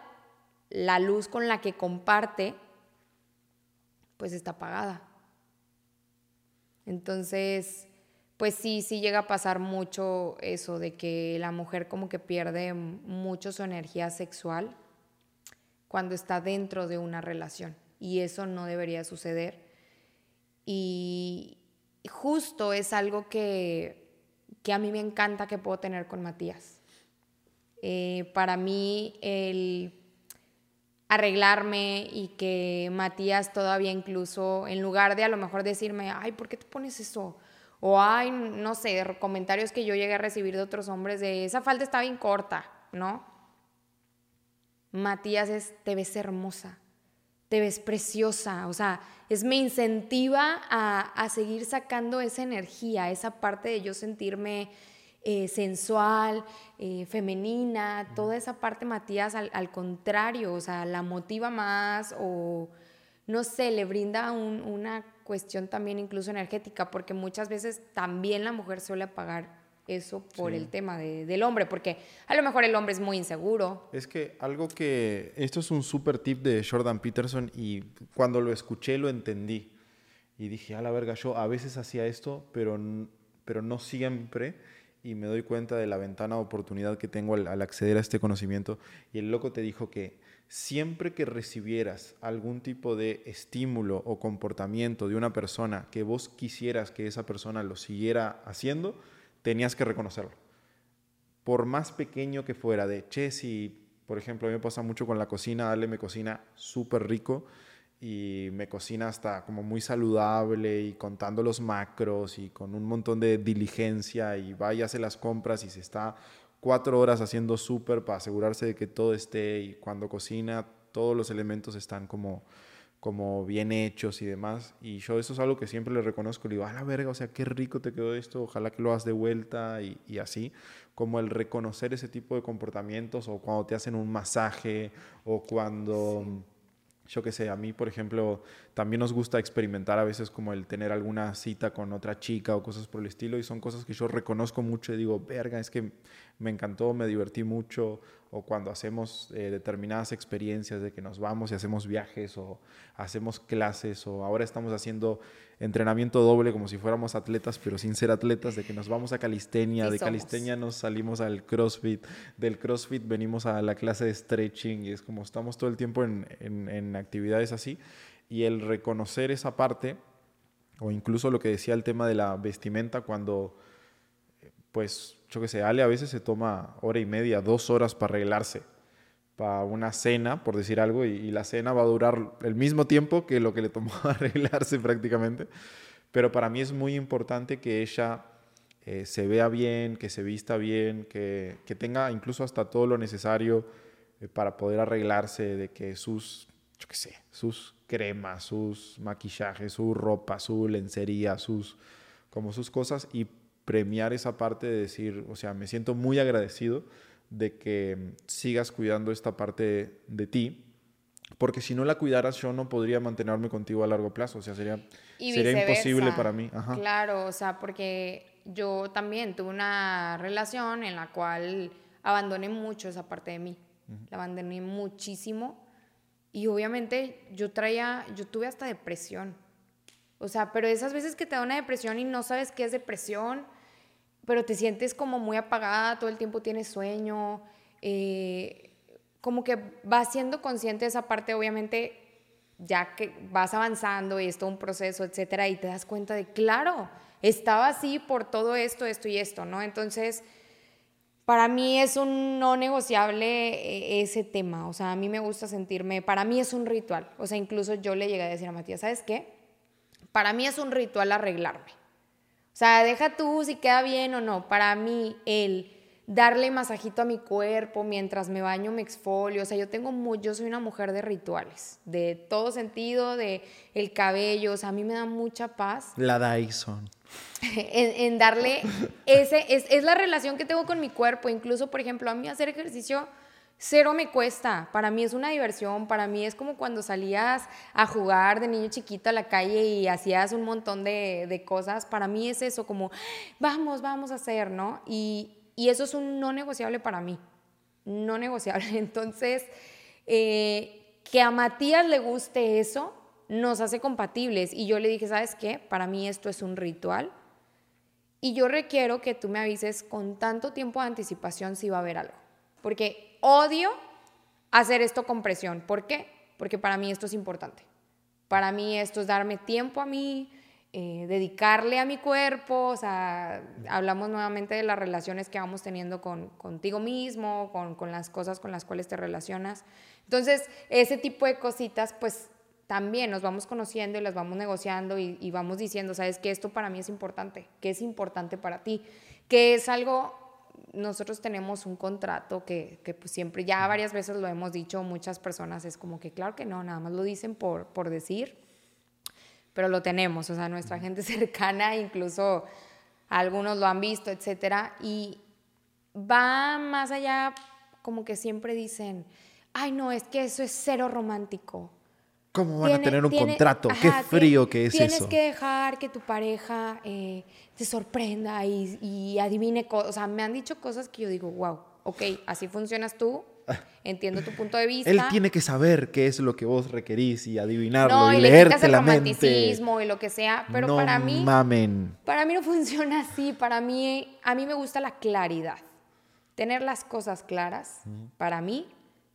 la luz con la que comparte, pues está apagada. Entonces, pues sí, sí llega a pasar mucho eso de que la mujer como que pierde mucho su energía sexual cuando está dentro de una relación. Y eso no debería suceder. Y justo es algo que, a mí me encanta que puedo tener con Matías. Eh, para mí el arreglarme y que Matías todavía incluso, en lugar de a lo mejor decirme, ay, ¿por qué te pones eso? O ay, no sé, comentarios que yo llegué a recibir de otros hombres de, esa falda está bien corta, ¿no? Matías es, te ves hermosa, te ves preciosa, o sea, es me incentiva a, a seguir sacando esa energía, esa parte de yo sentirme eh, sensual, eh, femenina, toda esa parte Matías al, contrario, o sea, la motiva más o no sé, le brinda una cuestión también incluso energética, porque muchas veces también la mujer suele apagar eso por el tema del hombre, porque a lo mejor el hombre es muy inseguro.
Es que algo que, esto es un super tip de Jordan Peterson y cuando lo escuché lo entendí y dije, a la verga, yo a veces hacía esto, pero, pero no siempre y me doy cuenta de la ventana de oportunidad que tengo al, acceder a este conocimiento. Y el loco te dijo que siempre que recibieras algún tipo de estímulo o comportamiento de una persona que vos quisieras que esa persona lo siguiera haciendo, tenías que reconocerlo. Por más pequeño que fuera, de che, si, por ejemplo, a mí me pasa mucho con la cocina, Ale me cocina súper rico y me cocina hasta como muy saludable y contando los macros y con un montón de diligencia y vaya a hacer las compras y se está cuatro horas haciendo súper para asegurarse de que todo esté y cuando cocina todos los elementos están como, como bien hechos y demás. Y yo eso es algo que siempre le reconozco. Le digo, a la verga, o sea, qué rico te quedó esto, ojalá que lo hagas de vuelta y, y así. Como el reconocer ese tipo de comportamientos o cuando te hacen un masaje o cuando yo qué sé, a mí, por ejemplo, también nos gusta experimentar a veces como el tener alguna cita con otra chica o cosas por el estilo y son cosas que yo reconozco mucho y digo, verga, es que me encantó, me divertí mucho o cuando hacemos eh, determinadas experiencias de que nos vamos y hacemos viajes o hacemos clases o ahora estamos haciendo entrenamiento doble como si fuéramos atletas pero sin ser atletas, de que nos vamos a calistenia, de calistenia nos salimos al CrossFit, del CrossFit venimos a la clase de stretching y es como estamos todo el tiempo en, en, en actividades así y el reconocer esa parte o incluso lo que decía el tema de la vestimenta cuando pues yo qué sé, Ale a veces se toma hora y media, dos horas para arreglarse para una cena, por decir algo, y, la cena va a durar el mismo tiempo que lo que le tomó arreglarse prácticamente. Pero para mí es muy importante que ella eh, se vea bien, que se vista bien, que, que tenga incluso hasta todo lo necesario eh, para poder arreglarse, de que sus, yo qué sé, sus cremas, sus maquillajes, su ropa, su lencería, sus, como sus cosas, y premiar esa parte de decir, o sea, me siento muy agradecido de que sigas cuidando esta parte de ti, porque si no la cuidaras yo no podría mantenerme contigo a largo plazo, o sea, sería, sería imposible para mí.
Claro, o sea, porque yo también tuve una relación en la cual abandoné mucho esa parte de mí. La abandoné muchísimo. Y obviamente yo traía, yo tuve hasta depresión. O sea, pero esas veces que te da una depresión y no sabes qué es depresión, pero te sientes como muy apagada, todo el tiempo tienes sueño, eh, como que vas siendo consciente de esa parte, obviamente, ya que vas avanzando y es todo un proceso, etcétera, y te das cuenta de, claro, estaba así por todo esto, esto y esto, ¿no? Entonces, para mí es un no negociable eh, ese tema, o sea, a mí me gusta sentirme, para mí es un ritual, o sea, incluso yo le llegué a decir a Matías, ¿sabes qué? Para mí es un ritual arreglarme. O sea, deja tú si queda bien o no, para mí el darle masajito a mi cuerpo mientras me baño, me exfolio. O sea, yo tengo muy, yo soy una mujer de rituales, de todo sentido, de el cabello. O sea, a mí me da mucha paz.
La Dyson.
En, darle ese, es, es, la relación que tengo con mi cuerpo. Incluso, por ejemplo, a mí hacer ejercicio cero me cuesta. Para mí es una diversión. Para mí es como cuando salías a jugar de niño chiquito a la calle y hacías un montón de, de cosas. Para mí es eso, como vamos, vamos a hacer, ¿no? Y, y eso es un no negociable para mí, no negociable. Entonces, eh, que a Matías le guste eso, nos hace compatibles. Y yo le dije, ¿sabes qué? Para mí esto es un ritual. Y yo requiero que tú me avises con tanto tiempo de anticipación si va a haber algo. Porque odio hacer esto con presión. ¿Por qué? Porque para mí esto es importante. Para mí esto es darme tiempo a mí, eh, dedicarle a mi cuerpo, o sea, hablamos nuevamente de las relaciones que vamos teniendo con, contigo mismo, con, con, las cosas con las cuales te relacionas. Entonces, ese tipo de cositas, pues también nos vamos conociendo y las vamos negociando y, y vamos diciendo, sabes que esto para mí es importante, que es importante para ti, que es algo, nosotros tenemos un contrato que, que pues siempre, ya varias veces lo hemos dicho, muchas personas es como que claro que no, nada más lo dicen por, por decir pero lo tenemos, o sea, nuestra gente cercana, incluso algunos lo han visto, etcétera, y va más allá, como que siempre dicen, ay, no, es que eso es cero romántico.
¿Cómo van a tener un contrato? Qué frío que es
eso.
Tienes
que dejar que tu pareja eh, te sorprenda y, y adivine cosas. O sea, me han dicho cosas que yo digo, wow, ok, así funcionas tú, Entiendo tu punto de vista.
Él tiene que saber qué es lo que vos requerís y adivinarlo y leerte la romanticismo
y lo que sea, pero para mí
mamen.
Para mí no funciona así, para mí a mí me gusta la claridad. Tener las cosas claras para mí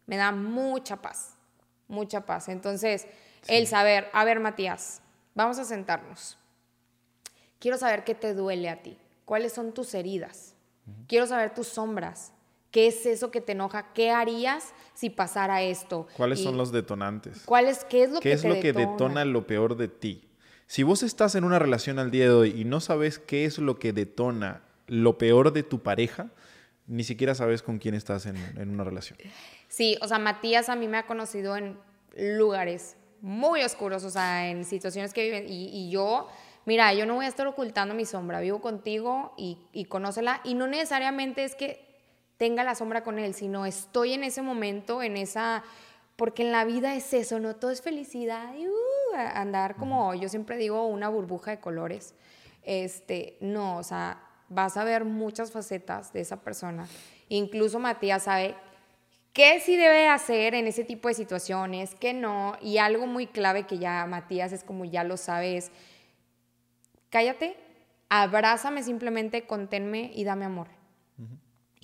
me da mucha paz, mucha paz. Entonces, el saber, a ver, Matías, vamos a sentarnos. Quiero saber qué te duele a ti, cuáles son tus heridas. Quiero saber tus sombras. ¿Qué es eso que te enoja? ¿Qué harías si pasara esto?
¿Cuáles son los detonantes?
¿Cuál es, ¿Qué es lo
¿Qué
que
es lo que detona lo peor de ti? Si vos estás en una relación al día de hoy y no sabes qué es lo que detona lo peor de tu pareja, ni siquiera sabes con quién estás en, una relación.
Sí, o sea, Matías a mí me ha conocido en lugares muy oscuros, o sea, en situaciones que viven, y, yo, mira, yo no voy a estar ocultando mi sombra, vivo contigo y, y conócela, y no necesariamente es que tenga la sombra con él, sino estoy en ese momento, en esa, porque en la vida es eso, no todo es felicidad y uh, andar como yo siempre digo, una burbuja de colores. Este, no, o sea, vas a ver muchas facetas de esa persona. Incluso Matías sabe qué sí debe hacer en ese tipo de situaciones, qué no, y algo muy clave que ya Matías es como ya lo sabes, cállate, abrázame simplemente, conténme y dame amor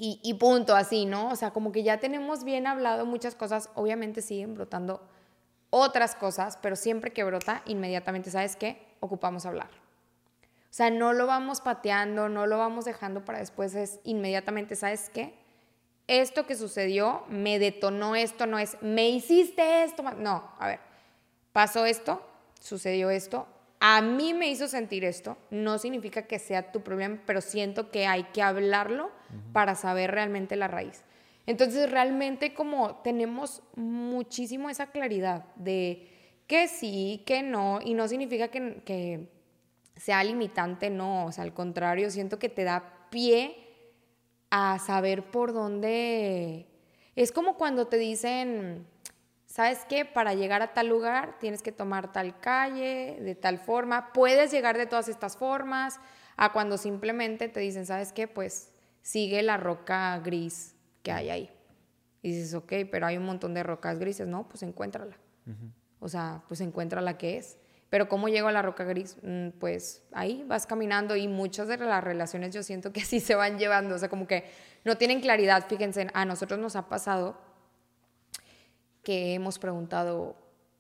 y, punto, así, ¿no? O sea, como que ya tenemos bien hablado muchas cosas, obviamente siguen brotando otras cosas, pero siempre que brota, inmediatamente, ¿sabes qué? Ocupamos hablar. O sea, no lo vamos pateando, no lo vamos dejando para después, es inmediatamente, ¿sabes qué? Esto que sucedió me detonó esto, no es, me hiciste esto, no, a ver, pasó esto, sucedió esto, a mí me hizo sentir esto, no significa que sea tu problema, pero siento que hay que hablarlo para saber realmente la raíz. Entonces realmente como tenemos muchísimo esa claridad de que sí, que no, y no significa que, que sea limitante, no, o sea, al contrario, siento que te da pie a saber por dónde... Es como cuando te dicen, ¿sabes qué? Para llegar a tal lugar tienes que tomar tal calle, de tal forma. Puedes llegar de todas estas formas a cuando simplemente te dicen, ¿sabes qué? Pues sigue la roca gris que hay ahí. Y dices, ok, pero hay un montón de rocas grises, ¿no? Pues encuéntrala. O sea, pues encuentra la que es. Pero ¿cómo llego a la roca gris? Mm, pues ahí vas caminando y muchas de las relaciones yo siento que así se van llevando. O sea, como que no tienen claridad. Fíjense, a nosotros nos ha pasado que hemos preguntado,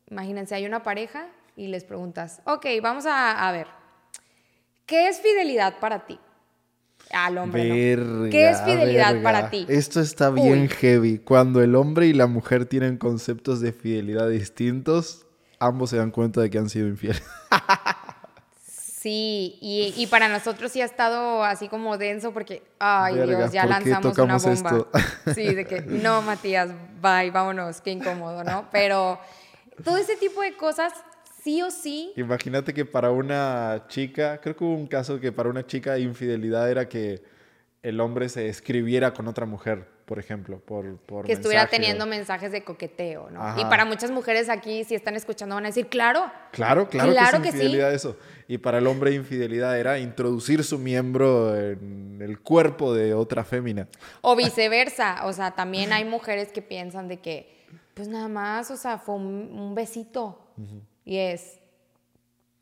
imagínense, hay una pareja y les preguntas, ok, vamos a, a ver, ¿qué es fidelidad para ti? Al hombre. ¿Qué es fidelidad
verga.
para ti?
Esto está bien
Uy.
heavy. Cuando el hombre y la mujer tienen conceptos de fidelidad distintos, ambos se dan cuenta de que han sido infieles.
Sí, y, y para nosotros sí ha estado así como denso porque, ay
Verga,
Dios, ya
¿por qué
lanzamos una bomba.
esto?
Sí, de que, no, Matías, bye, vámonos, qué incómodo, ¿no? Pero todo ese tipo de cosas, sí o sí,
Imagínate que para una chica, creo que hubo un caso que para una chica infidelidad era que el hombre se escribiera con otra mujer, por ejemplo, por, por
que estuviera
mensaje o-
teniendo mensajes de coqueteo, ¿no?
Ajá.
Y para muchas mujeres aquí, si están escuchando, van a decir, claro,
Claro, claro,
Claro
que
sí.
eso. Y para el hombre infidelidad era introducir su miembro en el cuerpo de otra fémina.
O viceversa, o sea, también hay mujeres que piensan de que, pues nada más, o sea, fue un, un besito. Y es,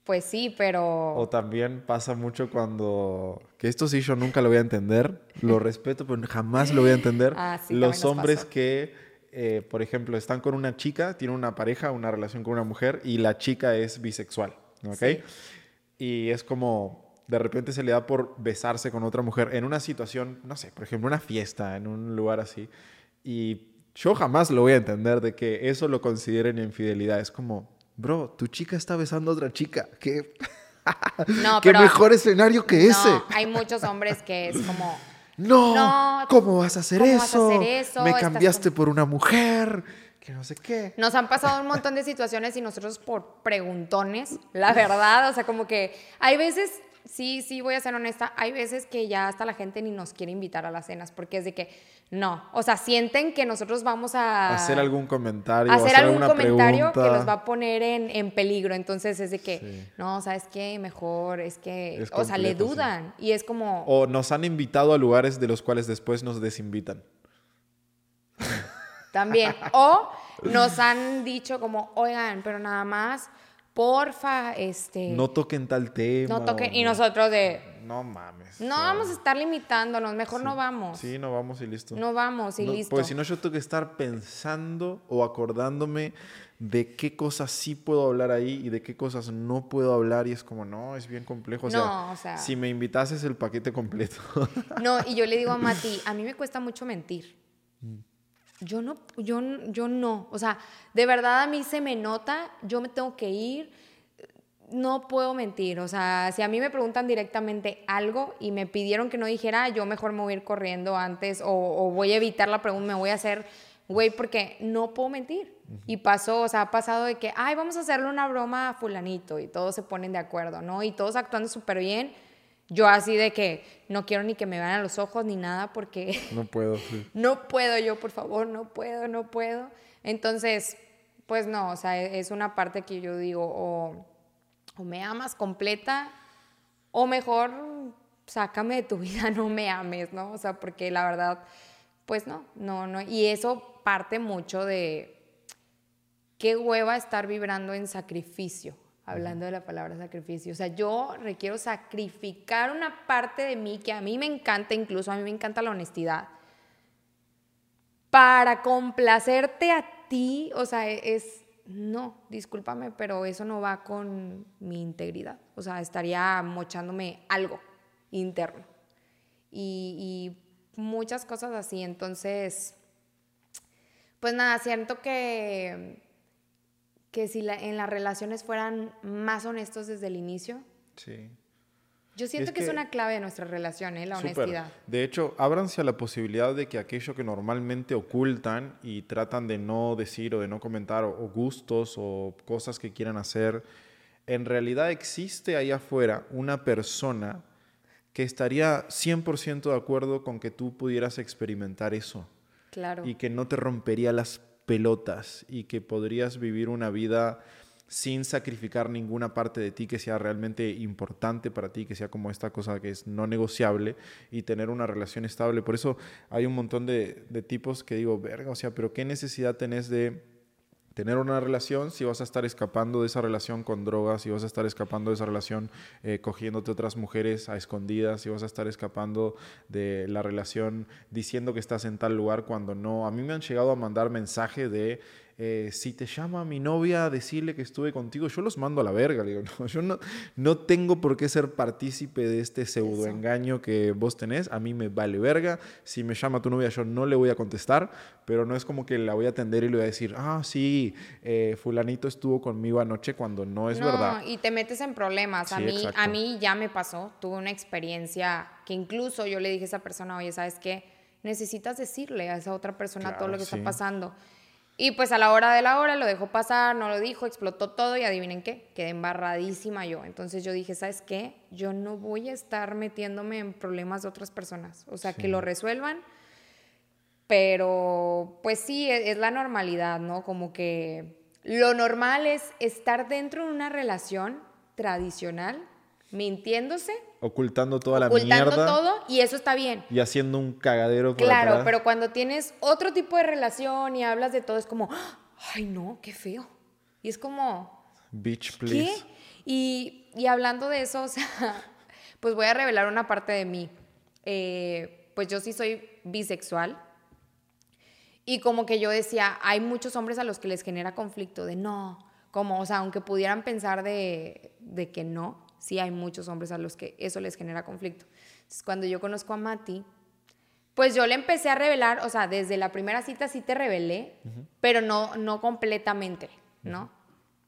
pues sí, pero...
O también pasa mucho cuando, que esto sí yo nunca lo voy a entender, lo respeto, pero jamás lo voy a entender.
Ah, sí,
Los hombres que, eh, por ejemplo, están con una chica, tienen una pareja, una relación con una mujer y la chica es bisexual, ¿ok?
Sí.
Y es como, de repente se le da por besarse con otra mujer en una situación, no sé, por ejemplo, una fiesta, en un lugar así. Y yo jamás lo voy a entender de que eso lo consideren infidelidad. Es como, bro, tu chica está besando a otra chica. ¿Qué?
No,
¿Qué
pero...
mejor escenario que ese?
Hay muchos hombres que es como...
No,
No,
¿cómo vas a hacer
¿cómo vas a
eso?
hacer eso?
Me cambiaste por una mujer, que no sé qué.
Nos han pasado un montón de situaciones y nosotros por preguntones, la verdad, o sea, como que hay veces, sí, sí, voy a ser honesta, hay veces que ya hasta la gente ni nos quiere invitar a las cenas porque es de que, no, o sea, sienten que nosotros vamos a...
hacer algún comentario,
hacer
hacer
algún comentario
pregunta.
que los va a poner en, en peligro. Entonces es de que,
Sí.
no, ¿sabes qué? Mejor es que,
Es
o sea, le
sí.
dudan. Y es como,
O nos han invitado a lugares de los cuales después nos desinvitan.
También. O nos han dicho como, oigan, pero nada más, porfa, este...
No toquen tal tema.
no toquen. Y
no-
nosotros de,
No mames.
no vamos a estar limitándonos, mejor no vamos.
Sí, no vamos y listo.
No vamos y
No,
listo.
Pues si no, yo tengo que estar pensando o acordándome de qué cosas sí puedo hablar ahí y de qué cosas no puedo hablar. Y es como, no, es bien complejo. O sea,
No, o sea-
si me invitases el paquete completo.
No, y yo le digo a Mati, a mí me cuesta mucho mentir. Yo no, yo, yo no. O sea, de verdad a mí se me nota, yo me tengo que ir, no puedo mentir. O sea, si a mí me preguntan directamente algo y me pidieron que no dijera, yo mejor me voy a ir corriendo antes o, o voy a evitar la pregunta, me voy a hacer, güey, porque no puedo mentir. Y pasó, o sea, ha pasado de que, ay, vamos a hacerle una broma a fulanito y todos se ponen de acuerdo, ¿no? Y todos actuando súper bien. Yo así de que no quiero ni que me vean a los ojos ni nada porque
no puedo. sí.
no puedo yo, por favor, no puedo, no puedo. Entonces, pues no, o sea, e- es una parte que yo digo, o, o me amas completa, o mejor sácame de tu vida, no me ames, ¿no? O sea, porque la verdad, pues no, no, no. Y eso parte mucho de qué hueva estar vibrando en sacrificio, hablando de la palabra sacrificio. O sea, yo requiero sacrificar una parte de mí que a mí me encanta, incluso a mí me encanta la honestidad, para complacerte a ti, o sea, e- es, no, discúlpame, pero eso no va con mi integridad. O sea, estaría mochándome algo interno. Y, y muchas cosas así. Entonces, pues nada, siento que, que si la- en las relaciones fueran más honestos desde el inicio,
Sí.
yo siento
Es
que, es
que-
una clave de nuestra relación, ¿eh? la
Súper.
honestidad.
De hecho, ábranse a la posibilidad de que aquello que normalmente ocultan y tratan de no decir o de no comentar, o, o gustos o cosas que quieran hacer, en realidad existe ahí afuera una persona que estaría 100% de acuerdo con que tú pudieras experimentar eso
Claro.
y que no te rompería las pelotas y que podrías vivir una vida sin sacrificar ninguna parte de ti que sea realmente importante para ti, que sea como esta cosa que es no negociable y tener una relación estable. Por eso hay un montón de, de tipos que digo, verga, o sea, pero ¿qué necesidad tenés de tener una relación si vas a estar escapando de esa relación con drogas, si vas a estar escapando de esa relación eh, cogiéndote otras mujeres a escondidas, si vas a estar escapando de la relación diciendo que estás en tal lugar cuando no. A mí me han llegado a mandar mensaje de eh, si te llama mi novia a decirle que estuve contigo, yo los mando a la verga. digo, no, yo no, no tengo por qué ser partícipe de este pseudo engaño que vos tenés. A mí me vale verga. Si me llama tu novia, yo no le voy a contestar, pero no es como que la voy a atender y le voy a decir, ah, sí, eh, fulanito estuvo conmigo anoche cuando no es verdad.
Y te metes en problemas. a, mí, a mí ya me pasó. Tuve una experiencia que incluso yo le dije a esa persona, oye, ¿sabes qué? Necesitas decirle a esa otra persona todo lo que está pasando. Y pues a la hora de la hora lo dejó pasar, no lo dijo, explotó todo y adivinen qué, quedé embarradísima yo. Entonces yo dije, ¿sabes qué? Yo no voy a estar metiéndome en problemas de otras personas. O sea, que lo resuelvan. Pero pues sí, es, es, la normalidad, ¿no? Como que lo normal es estar dentro de una relación tradicional, mintiéndose
Ocultando toda la mierda. Ocultando
todo y eso está bien.
Y haciendo un cagadero
por Claro, pero cuando tienes otro tipo de relación y hablas de todo, es como, ay no, qué feo. Y es como...
Bitch, please. ¿Qué?
Y, y hablando de eso, o sea, pues voy a revelar una parte de mí. Eh, pues yo sí soy bisexual. Y como que yo decía, hay muchos hombres a los que les genera conflicto de no, como, o sea, aunque pudieran pensar de, de que no, sí hay muchos hombres a los que eso les genera conflicto. Entonces, cuando yo conozco a Mati, pues yo le empecé a revelar, o sea, desde la primera cita sí te revelé, pero no, no completamente, ¿no?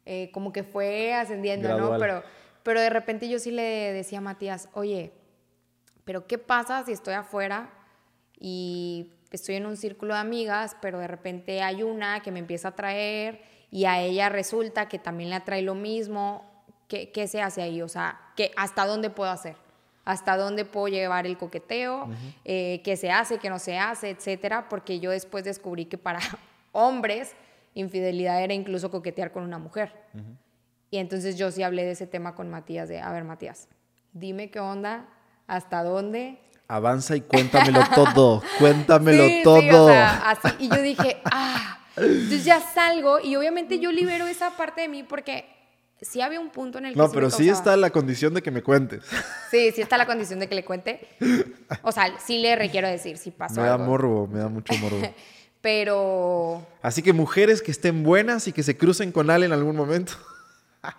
Eh, como que fue ascendiendo, ¿no? Pero, pero de repente yo sí le decía a Matías, oye, pero ¿qué pasa si estoy afuera y estoy en un círculo de amigas, pero de repente hay una que me empieza a traer y a ella resulta que también le atrae lo mismo ¿qué, se hace ahí? O sea, ¿qué, ¿hasta dónde puedo hacer? ¿Hasta dónde puedo llevar el coqueteo? Eh, ¿Qué se hace, qué no se hace, etcétera? Porque yo después descubrí que para hombres infidelidad era incluso coquetear con una mujer. Y entonces yo sí hablé de ese tema con Matías, de, a ver, Matías, dime qué onda, hasta dónde.
Avanza y cuéntamelo todo, cuéntamelo todo.
Y yo dije, ah, entonces ya salgo y obviamente yo libero esa parte de mí porque sí había un punto en el que...
No, pero sí está la condición de que me cuentes.
Sí, sí está la condición de que le cuente. O sea, sí le requiero decir si pasó
Me da morbo, me da mucho morbo.
pero...
Así que mujeres que estén buenas y que se crucen con Ale en algún momento.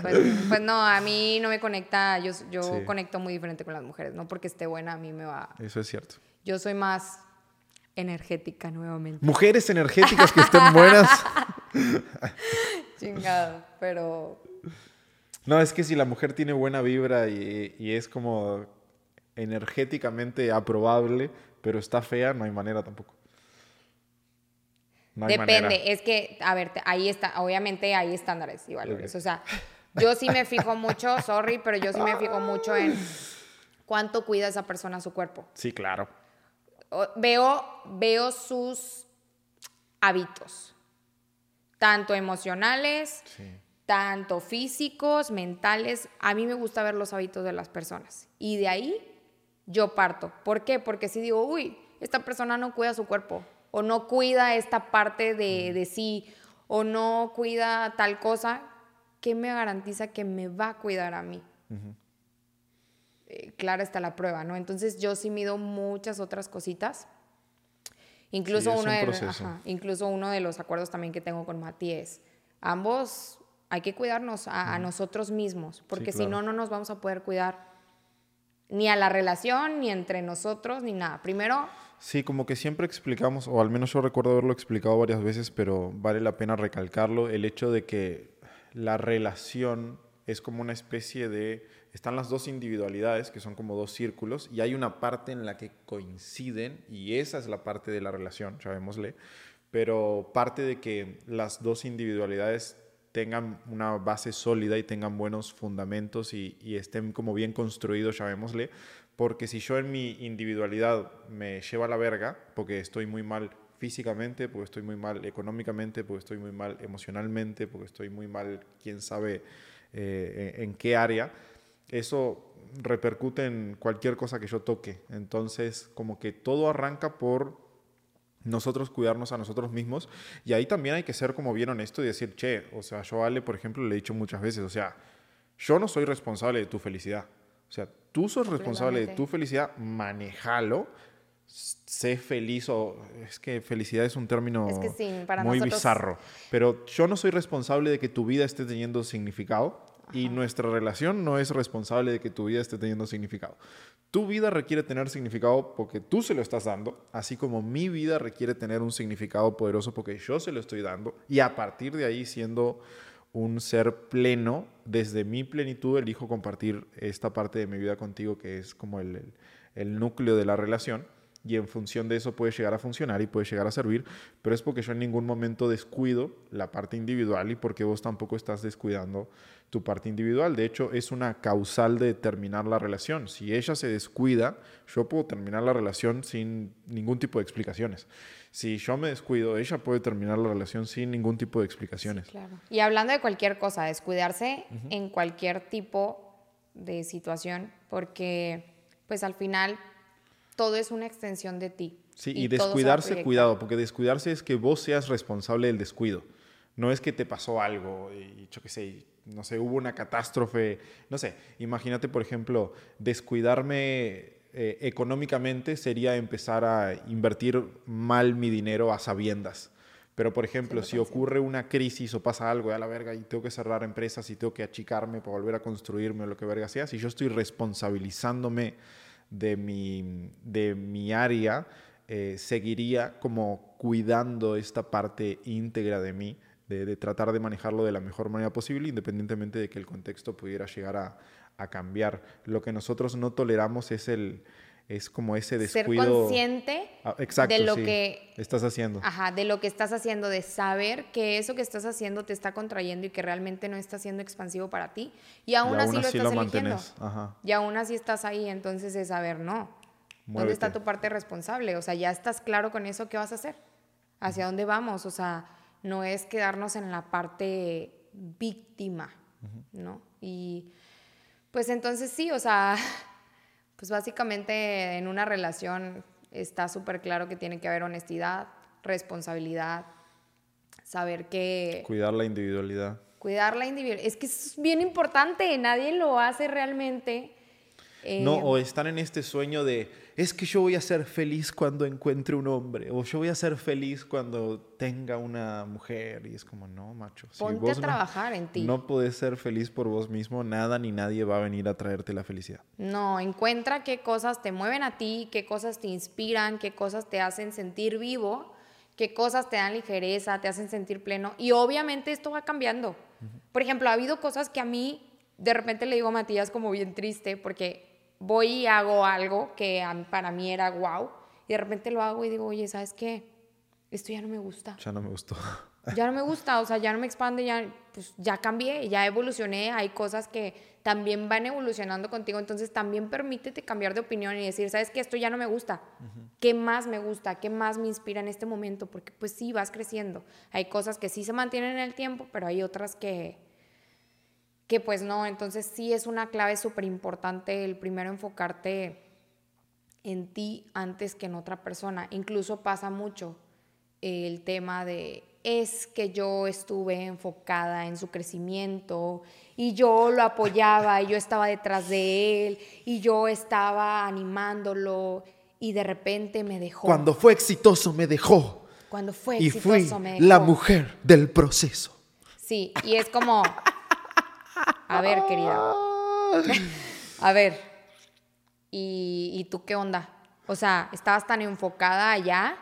Pues, pues no, a mí no me conecta, yo, yo conecto muy diferente con las mujeres, no porque esté buena a mí me va...
Eso es cierto.
Yo soy más energética nuevamente.
Mujeres energéticas que estén buenas.
Chingado, pero...
No, es que si la mujer tiene buena vibra y, es como energéticamente aprobable, pero está fea, no hay manera tampoco.
Depende, es que, a ver, ahí está, obviamente hay estándares y valores. O sea, yo sí me fijo mucho, sorry, pero yo sí me fijo mucho en cuánto cuida esa persona su cuerpo.
Sí, claro.
Veo, veo sus hábitos tanto emocionales, tanto físicos, mentales. A mí me gusta ver los hábitos de las personas. Y de ahí yo parto. ¿Por qué? Porque si digo, uy, esta persona no cuida su cuerpo, o no cuida esta parte de, sí, o no cuida tal cosa, ¿qué me garantiza que me va a cuidar a mí? Eh, clara está la prueba, ¿no? Entonces yo sí mido muchas otras cositas Incluso, uno de, incluso uno de los acuerdos también que tengo con Mati es, ambos hay que cuidarnos a, nosotros mismos, porque si no, no nos vamos a poder cuidar ni a la relación, ni entre nosotros, ni nada. Primero...
Sí, como que siempre explicamos, o al menos yo recuerdo haberlo explicado varias veces, pero vale la pena recalcarlo, el hecho de que la relación es como una especie de están las dos individualidades, que son como dos círculos, y hay una parte en la que coinciden, y esa es la parte de la relación, llamémosle, pero parte de que las dos individualidades tengan una base sólida y tengan buenos fundamentos y, estén como bien construidos, llamémosle, porque si yo en mi individualidad me llevo a la verga, porque estoy muy mal físicamente, porque estoy muy mal económicamente, porque estoy muy mal emocionalmente, porque estoy muy mal, quién sabe eh, en qué área, eso repercute en cualquier cosa que yo toque. Entonces, como que todo arranca por nosotros cuidarnos a nosotros mismos. Y ahí también hay que ser como bien honesto y decir, che, o sea, yo a Ale, por ejemplo, le he dicho muchas veces, o sea, yo no soy responsable de tu felicidad. O sea, tú sos responsable de tu felicidad, manejalo, sé feliz o es que felicidad es un término muy bizarro, pero yo no soy responsable de que tu vida esté teniendo significado y nuestra relación no es responsable de que tu vida esté teniendo significado. Tu vida requiere tener significado porque tú se lo estás dando, así como mi vida requiere tener un significado poderoso porque yo se lo estoy dando y a partir de ahí siendo un ser pleno, desde mi plenitud elijo compartir esta parte de mi vida contigo que es como el, el núcleo de la relación y en función de eso puede llegar a funcionar y puede llegar a servir, pero es porque yo en ningún momento descuido la parte individual y porque vos tampoco estás descuidando tu parte individual. De hecho, es una causal de terminar la relación. Si ella se descuida, yo puedo terminar la relación sin ningún tipo de explicaciones. Si yo me descuido, ella puede terminar la relación sin ningún tipo de explicaciones.
claro. Y hablando de cualquier cosa, descuidarse en cualquier tipo de situación, porque pues al final todo es una extensión de ti.
Sí, y, descuidarse, cuidado, porque descuidarse es que vos seas responsable del descuido. No es que te pasó algo y yo qué sé, no sé, hubo una catástrofe, no sé, imagínate por ejemplo, descuidarme eh, económicamente sería empezar a invertir mal mi dinero a sabiendas. Pero, por ejemplo, si ocurre una crisis o pasa algo, a la verga, y tengo que cerrar empresas y tengo que achicarme para volver a construirme o lo que verga sea, si yo estoy responsabilizándome de mi, de mi área, eh, seguiría como cuidando esta parte íntegra de mí, de, tratar de manejarlo de la mejor manera posible, independientemente de que el contexto pudiera llegar a, a cambiar. Lo que nosotros no toleramos es el, es como ese descuido.
Ser consciente
ah, exacto, de lo que estás haciendo.
Ajá, de lo que estás haciendo, de saber que eso que estás haciendo te está contrayendo y que realmente no está siendo expansivo para ti. Y aún, así, lo estás eligiendo. Y aún así estás ahí, entonces es saber, no. ¿Dónde está tu parte responsable? O sea, ya estás claro con eso, ¿qué vas a hacer? ¿Hacia dónde vamos? O sea, no es quedarnos en la parte víctima, ¿no? Y pues entonces sí, o sea, pues básicamente en una relación está súper claro que tiene que haber honestidad, responsabilidad, saber que...
Cuidar la individualidad.
Cuidar la individualidad. Es que es bien importante, nadie lo hace realmente
no, eh, o están en este sueño de, es que yo voy a ser feliz cuando encuentre un hombre, o yo voy a ser feliz cuando tenga una mujer, y es como, no, macho.
Si Ponte a trabajar en ti.
No puedes ser feliz por vos mismo, nada ni nadie va a venir a traerte la felicidad.
No, encuentra qué cosas te mueven a ti, qué cosas te inspiran, qué cosas te hacen sentir vivo, qué cosas te dan ligereza, te hacen sentir pleno, y obviamente esto va cambiando. Por ejemplo, ha habido cosas que a mí de repente le digo a Matías como bien triste, porque voy y hago algo que para mí era wow, y de repente lo hago y digo, oye, ¿sabes qué? Esto ya no me gusta.
Ya no me gustó.
Ya no me gusta, o sea, ya no me expande, ya, pues, ya cambié, ya evolucioné, hay cosas que también van evolucionando contigo, entonces también permítete cambiar de opinión y decir, ¿sabes qué? Esto ya no me gusta. ¿Qué más me gusta? ¿Qué más me inspira en este momento? Porque pues sí, vas creciendo. Hay cosas que sí se mantienen en el tiempo, pero hay otras que, que pues no, entonces sí es una clave súper importante el primero enfocarte en ti antes que en otra persona. Incluso pasa mucho el tema de es que yo estuve enfocada en su crecimiento y yo lo apoyaba y yo estaba detrás de él y yo estaba animándolo y de repente me dejó.
Cuando fue exitoso me dejó.
Cuando fue
exitoso me dejó. La mujer del proceso.
Sí, y es como a ver, querida. A ver. ¿Y, tú qué onda? O sea, estabas tan enfocada allá.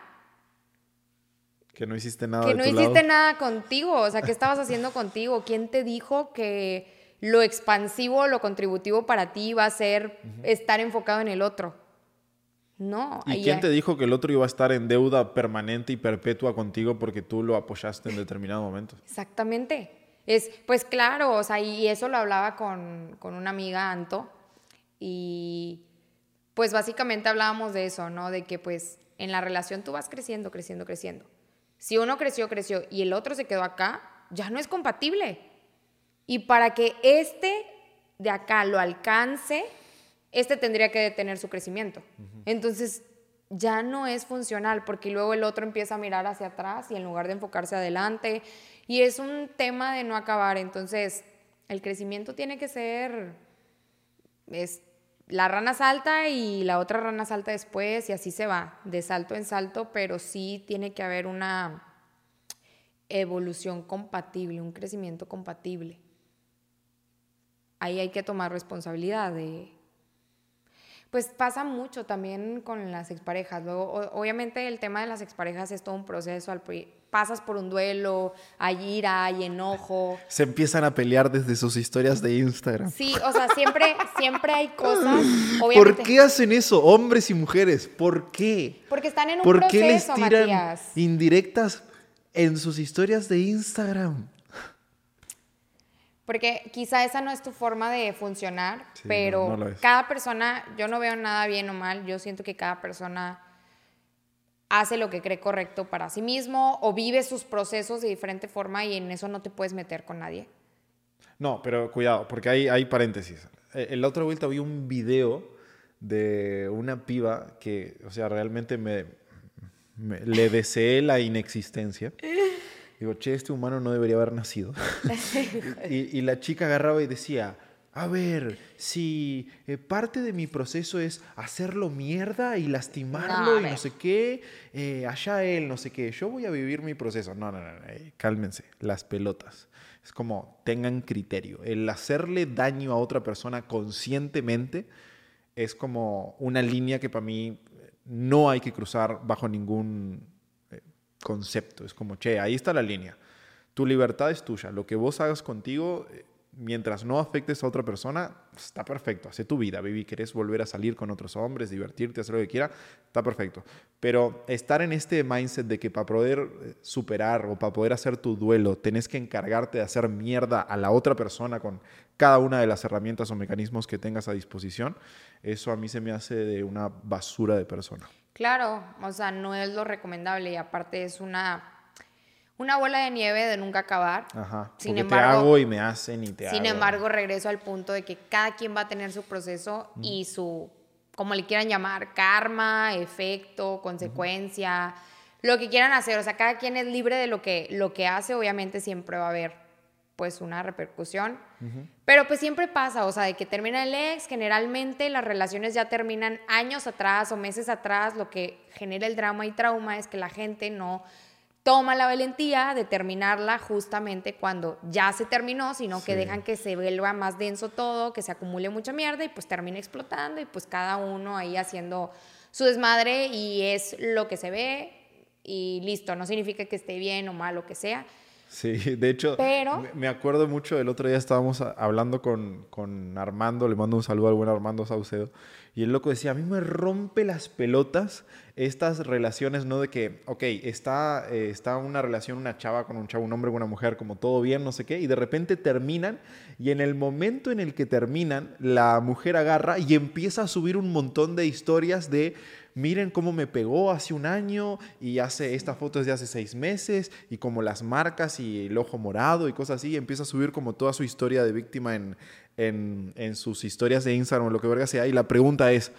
Que no hiciste nada.
Que no hiciste nada contigo. O sea, ¿qué estabas haciendo contigo? ¿Quién te dijo que lo expansivo, lo contributivo para ti iba a ser estar enfocado en el otro? No.
¿Y quién te dijo que el otro iba a estar en deuda permanente y perpetua contigo porque tú lo apoyaste en determinado momento?
Exactamente. Es, pues claro, o sea, y eso lo hablaba con, con una amiga, Anto, y pues básicamente hablábamos de eso, ¿no? De que pues en la relación tú vas creciendo, creciendo, creciendo. Si uno creció, creció y el otro se quedó acá, ya no es compatible. Y para que este de acá lo alcance, este tendría que detener su crecimiento. Entonces, ya no es funcional porque luego el otro empieza a mirar hacia atrás y en lugar de enfocarse adelante. Y es un tema de no acabar. Entonces, el crecimiento tiene que ser... Es, la rana salta y la otra rana salta después y así se va, de salto en salto, pero sí tiene que haber una evolución compatible, un crecimiento compatible. Ahí hay que tomar responsabilidad de, pues pasa mucho también con las exparejas. Luego, obviamente el tema de las exparejas es todo un proceso. Pasas por un duelo, hay ira, hay enojo.
Se empiezan a pelear desde sus historias de Instagram.
Sí, o sea, siempre, siempre hay cosas.
¿Por qué hacen eso, hombres y mujeres? ¿Por qué?
Porque están en un
¿Por
proceso,
qué les tiran indirectas en sus historias de Instagram?
Porque quizá esa no es tu forma de funcionar, pero cada persona, yo no veo nada bien o mal, yo siento que cada persona hace lo que cree correcto para sí mismo o vive sus procesos de diferente forma y en eso no te puedes meter con nadie.
No, pero cuidado, porque hay, hay paréntesis. En la otra vuelta vi un video de una piba que, o sea, realmente me le deseé la inexistencia. Digo, che, este humano no debería haber nacido. y, la chica agarraba y decía, a ver, si eh, parte de mi proceso es hacerlo mierda y lastimarlo y no sé qué, eh, allá él, no sé qué, yo voy a vivir mi proceso. No, no, no, eh, cálmense, las pelotas. Es como, tengan criterio. El hacerle daño a otra persona conscientemente es como una línea que para mí no hay que cruzar bajo ningún concepto. Es como, che, ahí está la línea. Tu libertad es tuya. Lo que vos hagas contigo, eh, mientras no afectes a otra persona, está perfecto. Hace tu vida, baby. Querés volver a salir con otros hombres, divertirte, hacer lo que quiera, está perfecto. Pero estar en este mindset de que para poder eh, superar o para poder hacer tu duelo, tenés que encargarte de hacer mierda a la otra persona con cada una de las herramientas o mecanismos que tengas a disposición, eso a mí se me hace de una basura de persona.
Claro, o sea, no es lo recomendable y aparte es una, una bola de nieve de nunca acabar.
Ajá, sin embargo, te hago y me hacen y te
sin embargo, regreso al punto de que cada quien va a tener su proceso y su, como le quieran llamar, karma, efecto, consecuencia, lo que quieran hacer. O sea, cada quien es libre de lo que, lo que hace, obviamente siempre va a haber pues una repercusión. Pero pues siempre pasa, o sea, de que termina el ex, generalmente las relaciones ya terminan años atrás o meses atrás, lo que genera el drama y trauma es que la gente no toma la valentía de terminarla justamente cuando ya se terminó, sino que dejan que se vuelva más denso todo, que se acumule mucha mierda y pues termina explotando y pues cada uno ahí haciendo su desmadre y es lo que se ve y listo, no significa que esté bien o mal o que sea,
Sí, de hecho, me acuerdo mucho, el otro día estábamos hablando con, con, Armando, le mando un saludo al buen Armando Saucedo, y el loco decía, a mí me rompe las pelotas estas relaciones, ¿no? De que, ok, está, eh, está una relación, una chava con un chavo, un hombre con una mujer, como todo bien, no sé qué, y de repente terminan, y en el momento en el que terminan, la mujer agarra y empieza a subir un montón de historias de miren cómo me pegó hace un año y hace esta foto es de hace seis meses y como las marcas y el ojo morado y cosas así, y empieza a subir como toda su historia de víctima en, en, sus historias de Instagram o lo que verga sea. Y la pregunta es,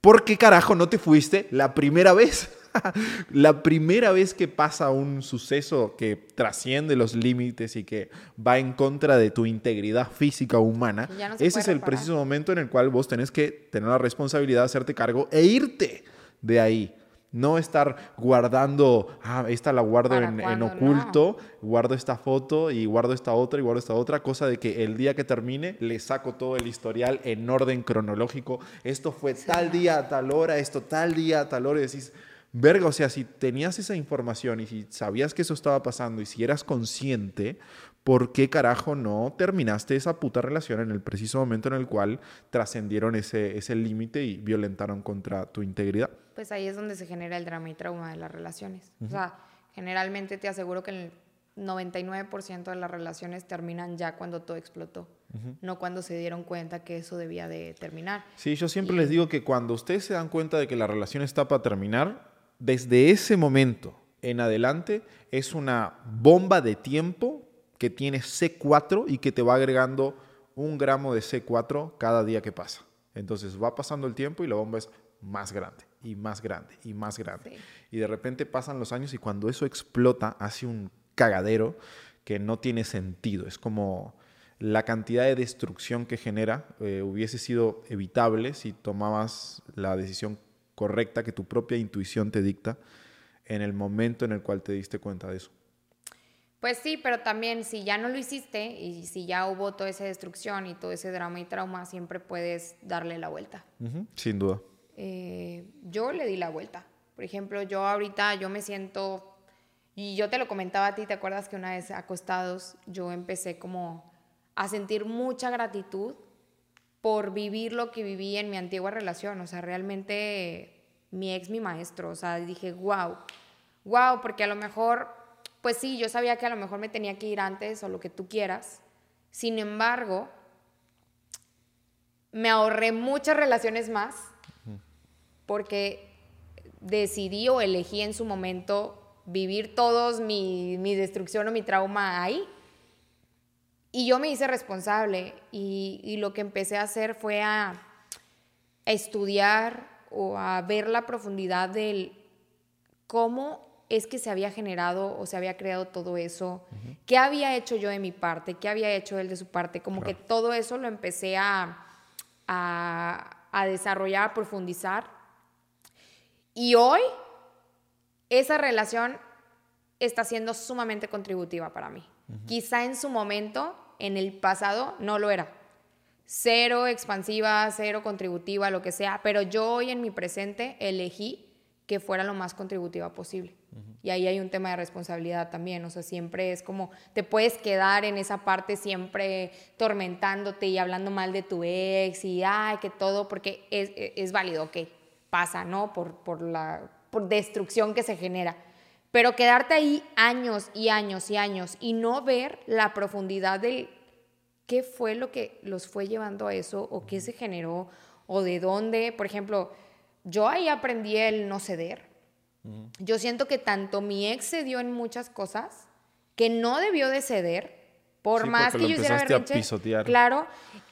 ¿por qué carajo no te fuiste la primera vez? la primera vez que pasa un suceso que trasciende los límites y que va en contra de tu integridad física humana, ese es el preciso momento en el cual vos tenés que tener la responsabilidad de hacerte cargo e irte de ahí. No estar guardando, ah, esta la guardo en, oculto, guardo esta foto y guardo esta otra y guardo esta otra, cosa de que el día que termine le saco todo el historial en orden cronológico. Esto fue tal día, tal hora, esto tal día, tal hora, y decís, verga, o sea, si tenías esa información y si sabías que eso estaba pasando y si eras consciente, ¿por qué carajo no terminaste esa puta relación en el preciso momento en el cual trascendieron ese, ese límite y violentaron contra tu integridad?
Pues ahí es donde se genera el drama y trauma de las relaciones. O sea, generalmente te aseguro que el 99% de las relaciones terminan ya cuando todo explotó, no cuando se dieron cuenta que eso debía de terminar.
Sí, yo siempre les digo que cuando ustedes se dan cuenta de que la relación está para terminar, desde ese momento en adelante es una bomba de tiempo que tiene C4 y que te va agregando un gramo de C4 cada día que pasa. Entonces va pasando el tiempo y la bomba es más grande y más grande y más grande. Y de repente pasan los años y cuando eso explota hace un cagadero que no tiene sentido. Es como la cantidad de destrucción que genera eh, hubiese sido evitable si tomabas la decisión correcta que tu propia intuición te dicta en el momento en el cual te diste cuenta de eso.
Pues sí, pero también si ya no lo hiciste y si ya hubo toda esa destrucción y todo ese drama y trauma, siempre puedes darle la vuelta.
sin duda.
Eh, yo le di la vuelta. Por ejemplo, yo ahorita yo me siento, y yo te lo comentaba a ti, ¿te acuerdas que una vez acostados yo empecé como a sentir mucha gratitud por vivir lo que viví en mi antigua relación? O sea, realmente mi ex, mi maestro, o sea, dije, wow, wow, porque a lo mejor pues sí, yo sabía que a lo mejor me tenía que ir antes o lo que tú quieras. Sin embargo, me ahorré muchas relaciones más porque decidí o elegí en su momento vivir todos mi, destrucción o mi trauma ahí. Y yo me hice responsable y, y lo que empecé a hacer fue a, a estudiar o a ver la profundidad del cómo es que se había generado o se había creado todo eso, qué había hecho yo de mi parte, qué había hecho él de su parte, como que todo eso lo empecé a, a, desarrollar, a profundizar. Y hoy esa relación está siendo sumamente contributiva para mí. Quizá en su momento, en el pasado, no lo era. Cero expansiva, cero contributiva, lo que sea, pero yo hoy en mi presente elegí que fuera lo más contributiva posible. Y ahí hay un tema de responsabilidad también, o sea, siempre es como, te puedes quedar en esa parte siempre tormentándote y hablando mal de tu ex y, ay, que todo, porque es, es válido, ok, pasa, ¿no? Por, por la por destrucción que se genera. Pero quedarte ahí años y años y años y no ver la profundidad de qué fue lo que los fue llevando a eso o qué se generó o de dónde, por ejemplo, yo ahí aprendí el no ceder yo siento que tanto mi ex cedió en muchas cosas que no debió de ceder, por más que yo hiciera berrinche. Claro,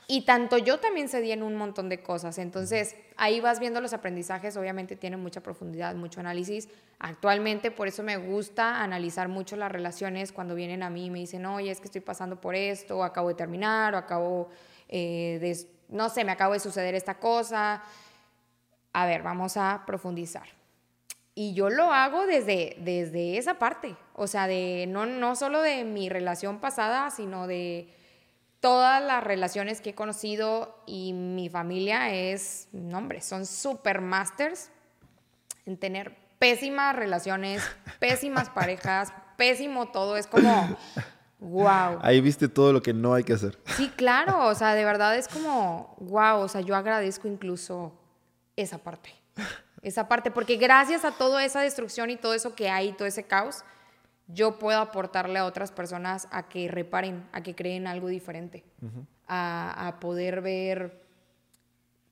y tanto yo también cedí en un montón de cosas. Entonces, ahí vas viendo los aprendizajes, obviamente tienen mucha profundidad, mucho análisis. Actualmente, por eso me gusta analizar mucho las relaciones cuando vienen a mí y me dicen, oye, es que estoy pasando por esto, o acabo de terminar, o acabo eh, de, no sé, me acabo de suceder esta cosa. A ver, vamos a profundizar. Y yo lo hago desde, desde esa parte, o sea, de no, no solo de mi relación pasada, sino de todas las relaciones que he conocido y mi familia es, no hombre, son super masters en tener pésimas relaciones, pésimas parejas, pésimo todo, es como, wow.
Ahí viste todo lo que no hay que hacer.
Sí, claro, o sea, de verdad es como, wow, o sea, yo agradezco incluso esa parte esa parte, porque gracias a toda esa destrucción y todo eso que hay, todo ese caos, yo puedo aportarle a otras personas a que reparen, a que creen algo diferente, a, poder ver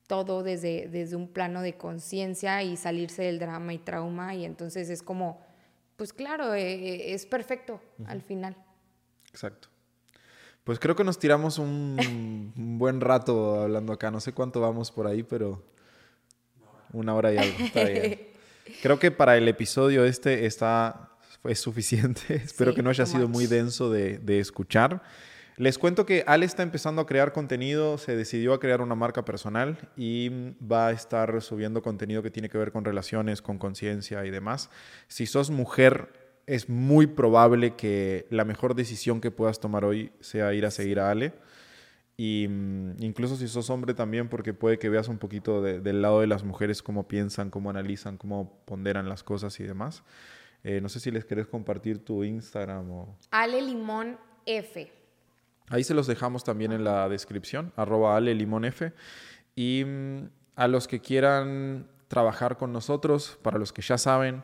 todo desde, desde un plano de conciencia y salirse del drama y trauma y entonces es como, pues claro, eh, eh, es perfecto al final.
Exacto. Pues creo que nos tiramos un buen rato hablando acá, no sé cuánto vamos por ahí, pero... Una hora y algo. Creo que para el episodio este está es suficiente. Espero que no haya sido muy denso de, de, escuchar. Les cuento que Ale está empezando a crear contenido, se decidió a crear una marca personal y va a estar subiendo contenido que tiene que ver con relaciones, con conciencia y demás. Si sos mujer, es muy probable que la mejor decisión que puedas tomar hoy sea ir a seguir a Ale. Y mm, incluso si sos hombre también, porque puede que veas un poquito del lado de las mujeres, cómo piensan, cómo analizan, cómo ponderan las cosas y demás. Eh, no sé si les querés compartir tu Instagram o...
Ale Limón F.
Ahí se los dejamos también en la descripción, arroba Ale Limón F. Y mm, a los que quieran trabajar con nosotros, para los que ya saben,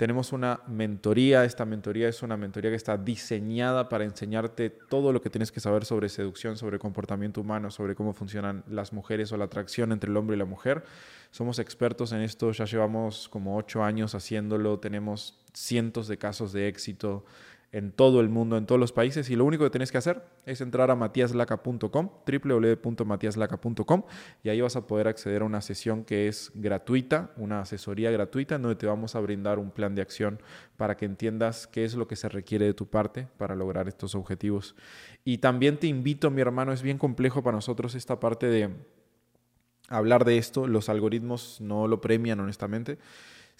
tenemos una mentoría. Esta mentoría es una mentoría que está diseñada para enseñarte todo lo que tienes que saber sobre seducción, sobre comportamiento humano, sobre cómo funcionan las mujeres o la atracción entre el hombre y la mujer. Somos expertos en esto, ya llevamos como ocho años haciéndolo, tenemos cientos de casos de éxito en todo el mundo, en todos los países, y lo único que tienes que hacer es entrar a matiaslaca.com, www.matiaslaca.com, y ahí vas a poder acceder a una sesión que es gratuita, una asesoría gratuita, donde te vamos a brindar un plan de acción para que entiendas qué es lo que se requiere de tu parte para lograr estos objetivos. Y también te invito, mi hermano, es bien complejo para nosotros esta parte de hablar de esto, los algoritmos no lo premian honestamente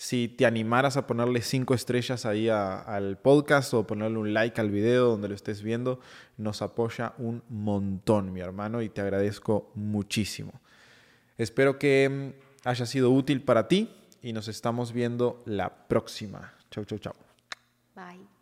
si te animaras a ponerle cinco estrellas ahí al podcast o ponerle un like al video donde lo estés viendo, nos apoya un montón, mi hermano, y te agradezco muchísimo. Espero que mm, haya sido útil para ti y nos estamos viendo la próxima. Chau, chau, chau.
Bye.